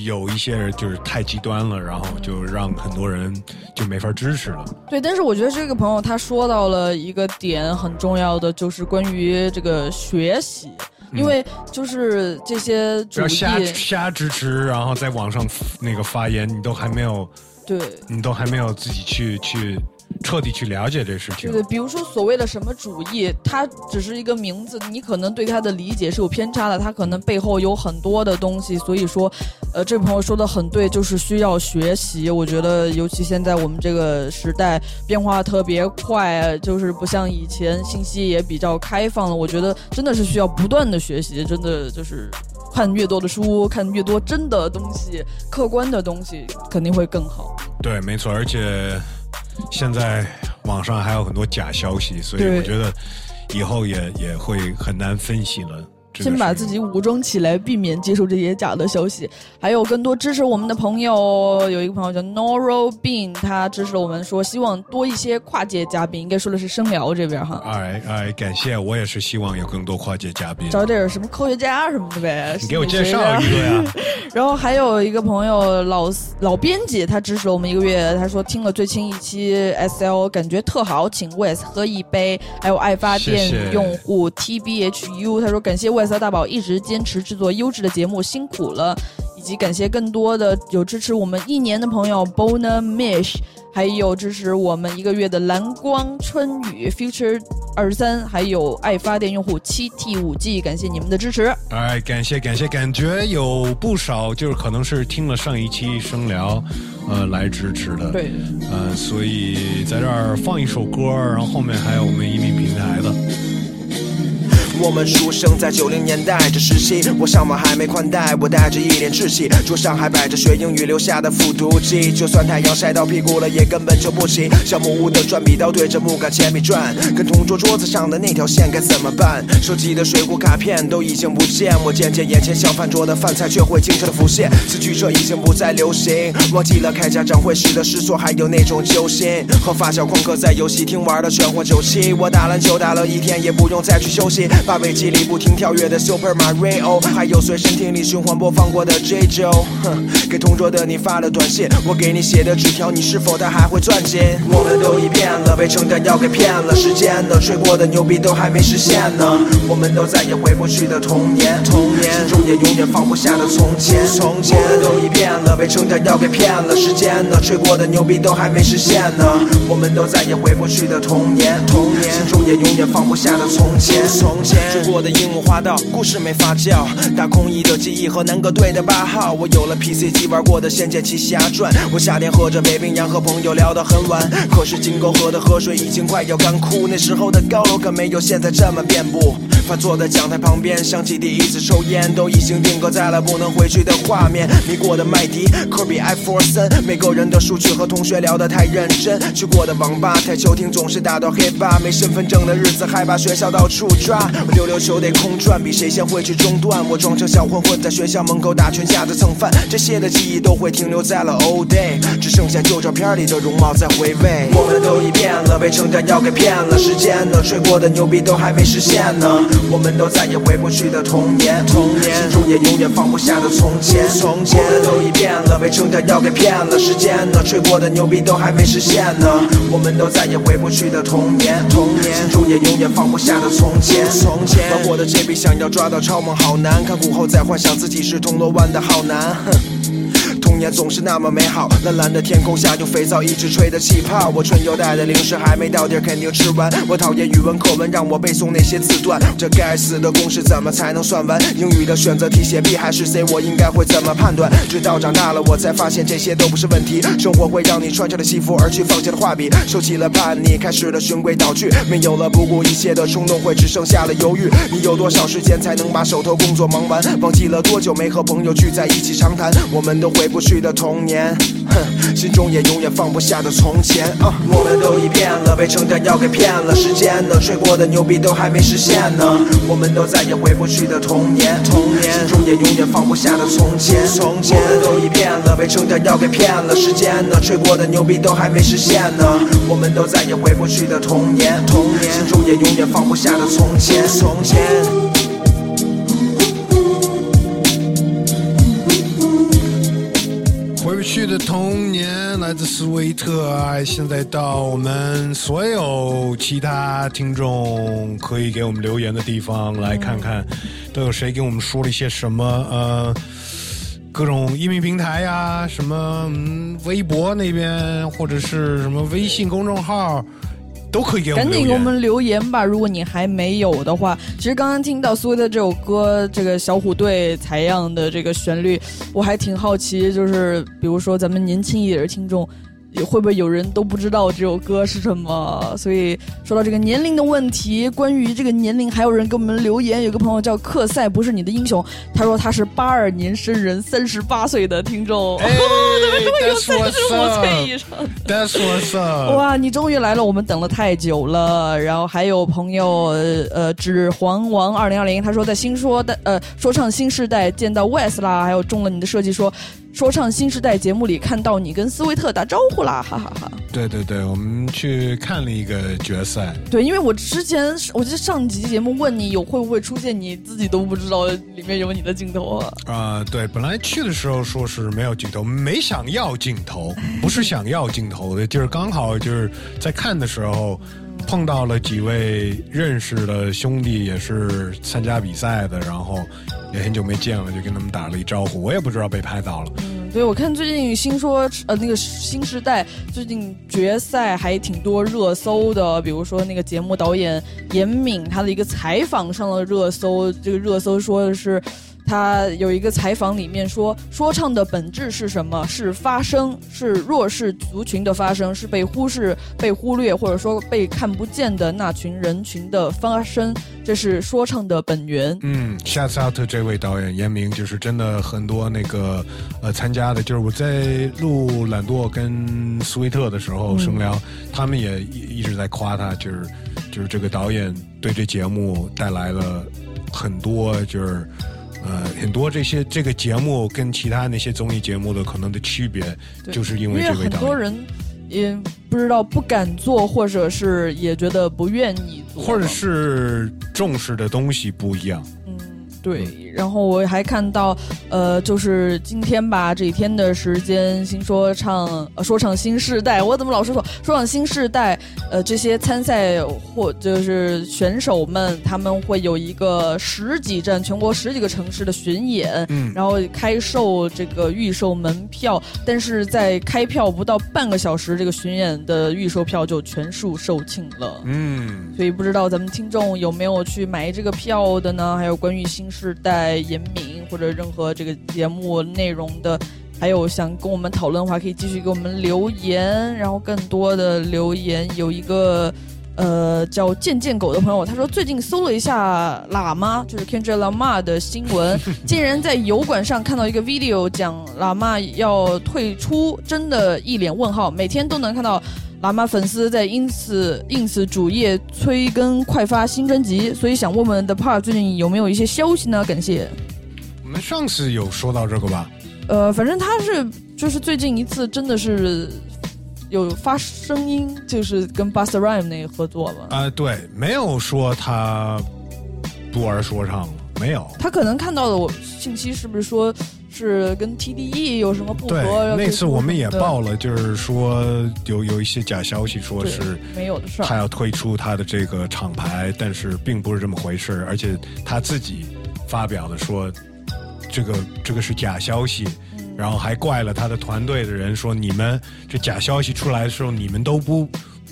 有一些人就是太极端了，然后就让很多人就没法支持了。对，但是我觉得这个朋友他说到了一个点很重要的，就是关于这个学习，因为就是这些主不要瞎，瞎支持，然后在网上那个发言，你都还没有，对。你都还没有自己去去彻底去了解这事情对。比如说所谓的什么主义，它只是一个名字，你可能对它的理解是有偏差的，它可能背后有很多的东西。所以说，呃，这位朋友说的很对，就是需要学习。我觉得，尤其现在我们这个时代变化特别快，就是不像以前，信息也比较开放了。我觉得真的是需要不断的学习，真的就是看越多的书，看越多真的东西，客观的东西，肯定会更好。对，没错，而且现在网上还有很多假消息，所以我觉得以后也也会很难分析了。这个先把自己武装起来，避免接受这些假的消息。还有更多支持我们的朋友，有一个朋友叫 Noro Bean，他支持了我们说，希望多一些跨界嘉宾，应该说的是声聊这边哈，哎哎，感谢，我也是希望有更多跨界嘉宾。找点什么科学家什么的呗。你给我介绍一个呀。然后还有一个朋友老老编辑，他支持了我们一个月，他说听了最新一期 SL，感觉特好，请 Wes 喝一杯。还有爱发电用户 TBHU，他说感谢 Wes 和大宝一直坚持制作优质的节目，辛苦了。以及感谢更多的有支持我们一年的朋友 Bona Mish，还有支持我们一个月的蓝光春雨 Future 二十三，还有爱发电用户七 T 五 G，感谢你们的支持。哎，感谢感谢，感觉有不少就是可能是听了上一期声聊，呃，来支持的。对，呃，所以在这儿放一首歌，然后后面还有我们移民平台的。我们出生在九零年代这时期，我上网还没宽带，我带着一脸稚气，桌上还摆着学英语留下的复读机，就算太阳晒到屁股了，也根本就不行。小木屋的转笔刀对着木杆铅笔转，跟同桌桌子上的那条线该怎么办？收集的水果卡片都已经不见，我渐渐眼前小饭桌的饭菜却会经常的浮现。四驱车已经不再流行，忘记了开家长会时的失措，还有那种揪心。和发小旷课在游戏厅玩的全活九七，我打篮球打了一天，也不用再去休息。尾机里不停跳跃的 Super Mario，还有随身听里循环播放过的 J Joe。哼，给同桌的你发了短信，我给你写的纸条，你是否它还会攥紧？我们都已变了，被成长要给骗了，时间呢，吹过的牛逼都还没实现呢。我们都再也回不去的童年，童年，心中也永远放不下的从前，从前。我们都已变了，被成长要给骗了，时间呢，吹过的牛逼都还没实现呢。我们都再也回不去的童年，童年，心中也永远放不下的从前，从前。追过的樱木花道，故事没发酵，大空翼的记忆和南哥队的八号。我有了 PC 机玩过的《仙剑奇侠传》，我夏天喝着北冰洋和朋友聊到很晚，可是金沟河的河水已经快要干枯，那时候的高楼可没有现在这么遍布。饭坐在讲台旁边，想起第一次抽烟，都已经定格在了不能回去的画面。迷过的麦迪、科比、艾弗森，每个人的书去和同学聊得太认真。去过的网吧、台球厅总是打到黑吧，没身份证的日子害怕学校到处抓。我溜溜球得空转，比谁先会去中断。我装成小混混在学校门口打群架的蹭饭，这些的记忆都会停留在了 old day，只剩下旧照片里的容貌在回味。我们都已变了，被成长要给骗了，时间呢，吹过的牛逼都还没实现呢。我们都再也回不去的童年，童年，心中也永远放不下的从前，从前。我们都已变了，被成长要给骗了，时间呢，吹过的牛逼都还没实现呢。我们都再也回不去的童年，童年，心中也永远放不下的从前，从前。玩过的这笔想要抓到超梦好难，看古后再幻想自己是铜锣湾的好男，哼。童年总是那么美好，蓝蓝的天空下用肥皂一直吹的气泡。我春游带的零食还没到地儿，肯定吃完。我讨厌语文课文，让我背诵那些字段。这该死的公式怎么才能算完？英语的选择题写 B 还是 C，我应该会怎么判断？直到长大了，我才发现这些都不是问题。生活会让你穿上了西服，而去放弃了画笔，收起了叛逆，开始了循规蹈矩，没有了不顾一切的冲动，会只剩下了犹豫。你有多少时间才能把手头工作忙完？忘记了多久没和朋友聚在一起长谈？我们都回不去的童年，哼，心中也永远放不下的从前。啊，我们都已变了，被成长要给骗了，时间呢，吹过的牛逼都还没实现呢。我们都再也回不去的童年，童年，心中也永远放不下的从前，从前。我们都已变了，被成长要给骗了，时间呢，吹过的牛逼都还没实现呢。我们都再也回不去的童年，童年，心中也永远放不下的从前，从前。去的童年来自斯威特，现在到我们所有其他听众可以给我们留言的地方来看看，都有谁给我们说了一些什么？呃，各种音频平台呀，什么嗯，微博那边或者是什么微信公众号。都可以给我们赶紧给我们留言吧！如果你还没有的话，其实刚刚听到苏威的这首歌，这个小虎队采样的这个旋律，我还挺好奇，就是比如说咱们年轻一点的听众。会不会有人都不知道这首歌是什么？所以说到这个年龄的问题，关于这个年龄，还有人给我们留言。有个朋友叫克赛，不是你的英雄，他说他是八二年生人，三十八岁的听众。哎，终于有三十五岁以上。That's what's up！哇，你终于来了，我们等了太久了。然后还有朋友，呃，指黄王二零二零，他说在新说的呃说唱新时代见到 West 啦，还有中了你的设计说。说唱新时代节目里看到你跟斯威特打招呼啦，哈哈哈！对对对，我们去看了一个决赛。对，因为我之前我记得上集节目问你有会不会出现，你自己都不知道里面有你的镜头啊。啊，对，本来去的时候说是没有镜头，没想要镜头，不是想要镜头的，就是刚好就是在看的时候碰到了几位认识的兄弟，也是参加比赛的，然后。也很久没见了，就跟他们打了一招呼。我也不知道被拍到了。嗯，对，我看最近新说呃那个新时代最近决赛还挺多热搜的，比如说那个节目导演严敏他的一个采访上了热搜，这个热搜说的是。他有一个采访，里面说，说唱的本质是什么？是发声，是弱势族群的发声，是被忽视、被忽略或者说被看不见的那群人群的发声，这是说唱的本源。嗯，shout out 这位导演严明，就是真的很多那个呃参加的，就是我在录懒惰跟苏威特的时候声聊，他们也一一直在夸他，就是就是这个导演对这节目带来了很多就是。呃，很多这些这个节目跟其他那些综艺节目的可能的区别，就是因为这个很多人也不知道不敢做，或者是也觉得不愿意做，或者是重视的东西不一样。嗯对，然后我还看到，呃，就是今天吧，这几天的时间，新说唱，说唱新世代，我怎么老是说说唱新世代？呃，这些参赛或就是选手们，他们会有一个十几站全国十几个城市的巡演，嗯，然后开售这个预售门票，但是在开票不到半个小时，这个巡演的预售票就全数售罄了，嗯，所以不知道咱们听众有没有去买这个票的呢？还有关于新。是在严敏或者任何这个节目内容的，还有想跟我们讨论的话，可以继续给我们留言。然后更多的留言，有一个呃叫健健狗的朋友，他说最近搜了一下喇嘛，就是 Kendra Lama 的新闻，竟然在油管上看到一个 video 讲喇嘛要退出，真的一脸问号。每天都能看到。喇嘛粉丝在 ins ins 主页催更快发新专辑，所以想问问 The Park 最近有没有一些消息呢？感谢。我们上次有说到这个吧？呃，反正他是就是最近一次真的是有发声音，就是跟 Busta Rhyme 那个合作了？啊，对，没有说他不玩说唱了，没有。他可能看到的我信息是不是说？是跟 TDE 有什么不合？对，那次我们也报了，就是说有有一些假消息，说是没有的事儿，他要退出他的这个厂牌，但是并不是这么回事而且他自己发表的说，这个这个是假消息，然后还怪了他的团队的人，说你们这假消息出来的时候，你们都不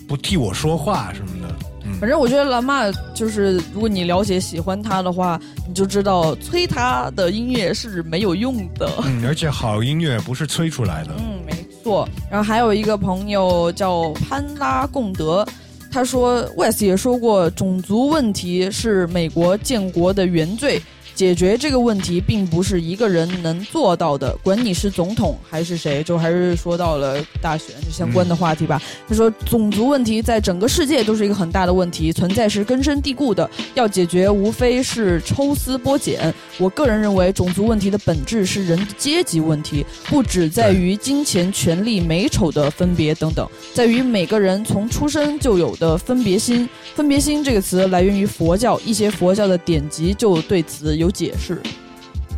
不替我说话什么的。反正我觉得蓝妈就是，如果你了解喜欢他的话，你就知道催他的音乐是没有用的。嗯，而且好音乐不是催出来的。嗯，没错。然后还有一个朋友叫潘拉贡德，他说 West 也说过，种族问题是美国建国的原罪。解决这个问题并不是一个人能做到的，管你是总统还是谁，就还是说到了大选相关的话题吧。他说，种族问题在整个世界都是一个很大的问题，存在是根深蒂固的，要解决无非是抽丝剥茧。我个人认为，种族问题的本质是人的阶级问题，不只在于金钱、权力、美丑的分别等等，在于每个人从出生就有的分别心。分别心这个词来源于佛教，一些佛教的典籍就对此有。解释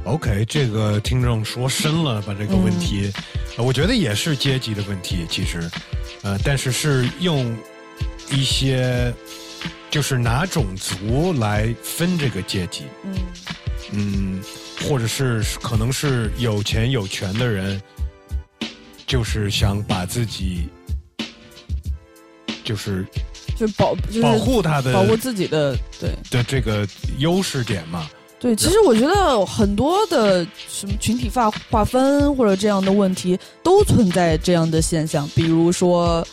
，OK，这个听众说深了，把这个问题，呃我觉得也是阶级的问题，其实，呃，但是是用一些就是拿种族来分这个阶级，嗯嗯，或者是可能是有钱有权的人，就是想把自己就是就保就是保护他的保护自己的对。的这个优势点嘛。对，其实我觉得很多的什么群体划划分或者这样的问题都存在这样的现象，比如说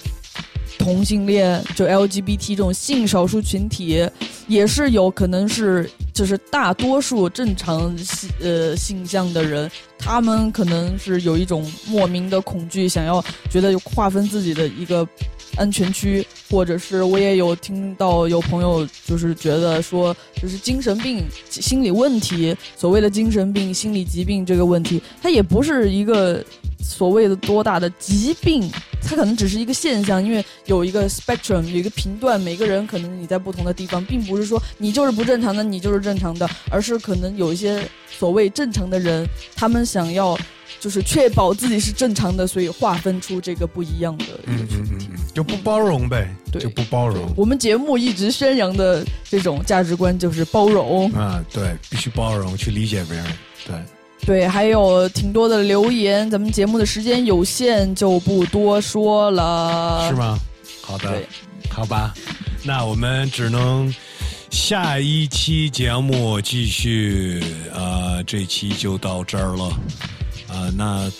同性恋，就 LGBT 这种性少数群体，也是有可能是就是大多数正常性呃性向的人，他们可能是有一种莫名的恐惧，想要觉得划分自己的一个安全区，或者是我也有听到有朋友就是觉得说，就是精神病、心理问题，所谓的精神病、心理疾病这个问题，它也不是一个所谓的多大的疾病，它可能只是一个现象，因为有一个 spectrum，有一个频段，每个人可能你在不同的地方，并不是说你就是不正常的，你就是正常的，而是可能有一些所谓正常的人，他们想要。就是确保自己是正常的，所以划分出这个不一样的。嗯嗯嗯嗯，就不包容呗，对就不包容。我们节目一直宣扬的这种价值观就是包容啊，对，必须包容，去理解别人，对。对，还有挺多的留言，咱们节目的时间有限，就不多说了。是吗？好的，好吧，那我们只能下一期节目继续。呃，这期就到这儿了。啊、那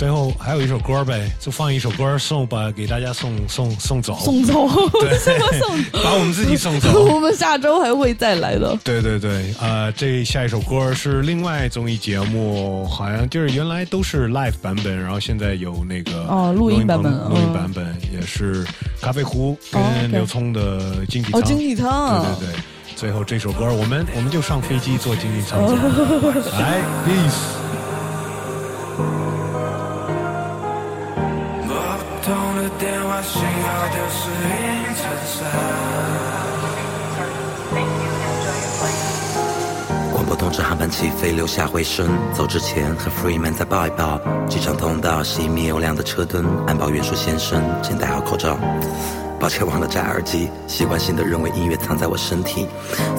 最后还有一首歌呗，就放一首歌送把，给大家送送送走，送走，对什么送走？把我们自己送走。我们下周还会再来的。对对对，呃，这下一首歌是另外综艺节目，好像就是原来都是 live 版本，然后现在有那个哦录音版本录音版本也是咖啡壶哦跟刘聪的经济舱，哦经济舱对对对。最后这首歌，我们我们就上飞机坐经济舱哦走，来，peace。电话信号丢失云层广播通知航班起飞，留下回声。走之前和 Freeman 再抱一抱。机场通道熄灭有亮的车灯，安保员说：“先生，请戴好口罩。”抱歉，忘了摘耳机，习惯性的认为音乐藏在我身体，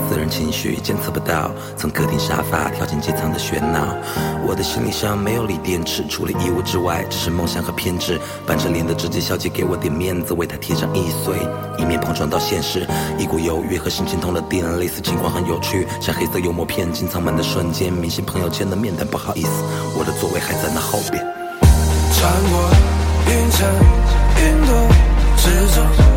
私人情绪监测不到，从客厅沙发跳进机舱的喧闹。我的行李箱没有锂电池，除了衣物之外，只是梦想和偏执。板着脸的直接小姐给我点面子，为她贴上易碎，以免碰撞到现实。一股犹豫和心情通的电，类似情况很有趣，像黑色幽默片进舱门的瞬间，明星朋友圈的面但不好意思，我的座位还在那后边。穿过云层云朵之中，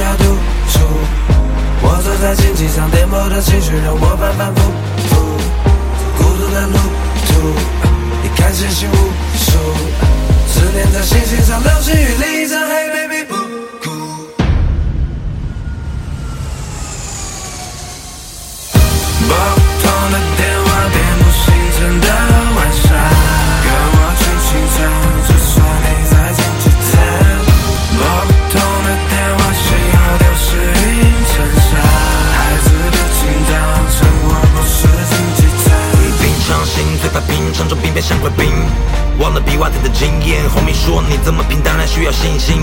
要独处。我坐在经济舱，颠簸的情绪让我反反复复，孤独的路途。你看星星无数，思念在星星上流星雨里一场，Hey baby 不哭。拨不通的电心，嘴巴冰，变像块冰。忘了比瓦特的经验，红米说你怎么拼，当然需要信心。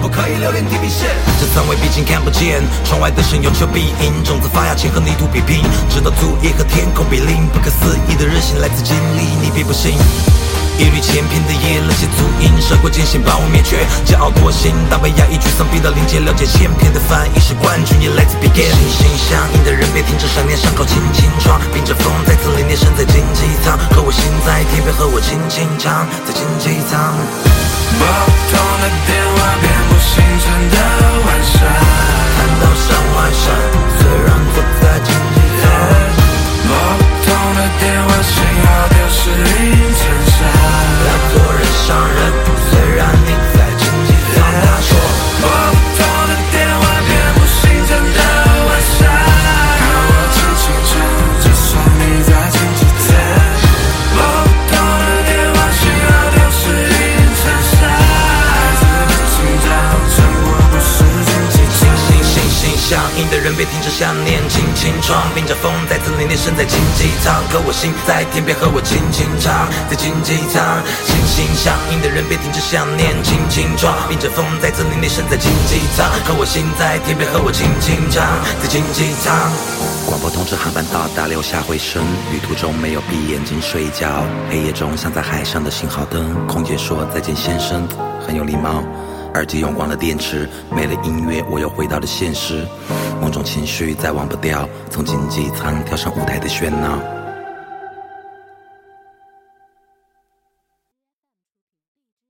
不可以留恋地平线，这三位毕竟看不见，窗外的神有求必应，种子发芽前和泥土比拼，直到祖业和天空比邻，不可思议的韧性来自经历，你必不信。一缕千篇的夜，冷血足印，涉过艰险把我灭绝，骄傲脱形，大被压抑，沮丧逼到临界，了解千篇的翻译是冠军，也来自 begin。心心相印的人别停止想念，伤口轻轻创，迎着风再次凛冽，身在经济舱，和我心在天边，和我轻轻唱，在经济舱。拨不通的电话，遍布星辰的晚上，看到山外山，虽然不在经济舱。拨不通的电话，信号丢失云层上，要做人上人，虽然你人别停止想念，轻轻闯，迎着风再次凛冽身在经济舱，可我心在天边和我轻轻唱，在经济舱，心心相印的人别停止想念，轻轻撞，迎着风再次凛冽身在经济舱，可我心在天边和我轻轻唱，在经济舱。广播通知航班到达，留下回声。旅途中没有闭眼睛睡觉，黑夜中像在海上的信号灯。空姐说再见，先生，很有礼貌。耳机用光了电池，没了音乐，我又回到了现实。种情绪再忘不掉，从经济舱跳上舞台的喧闹。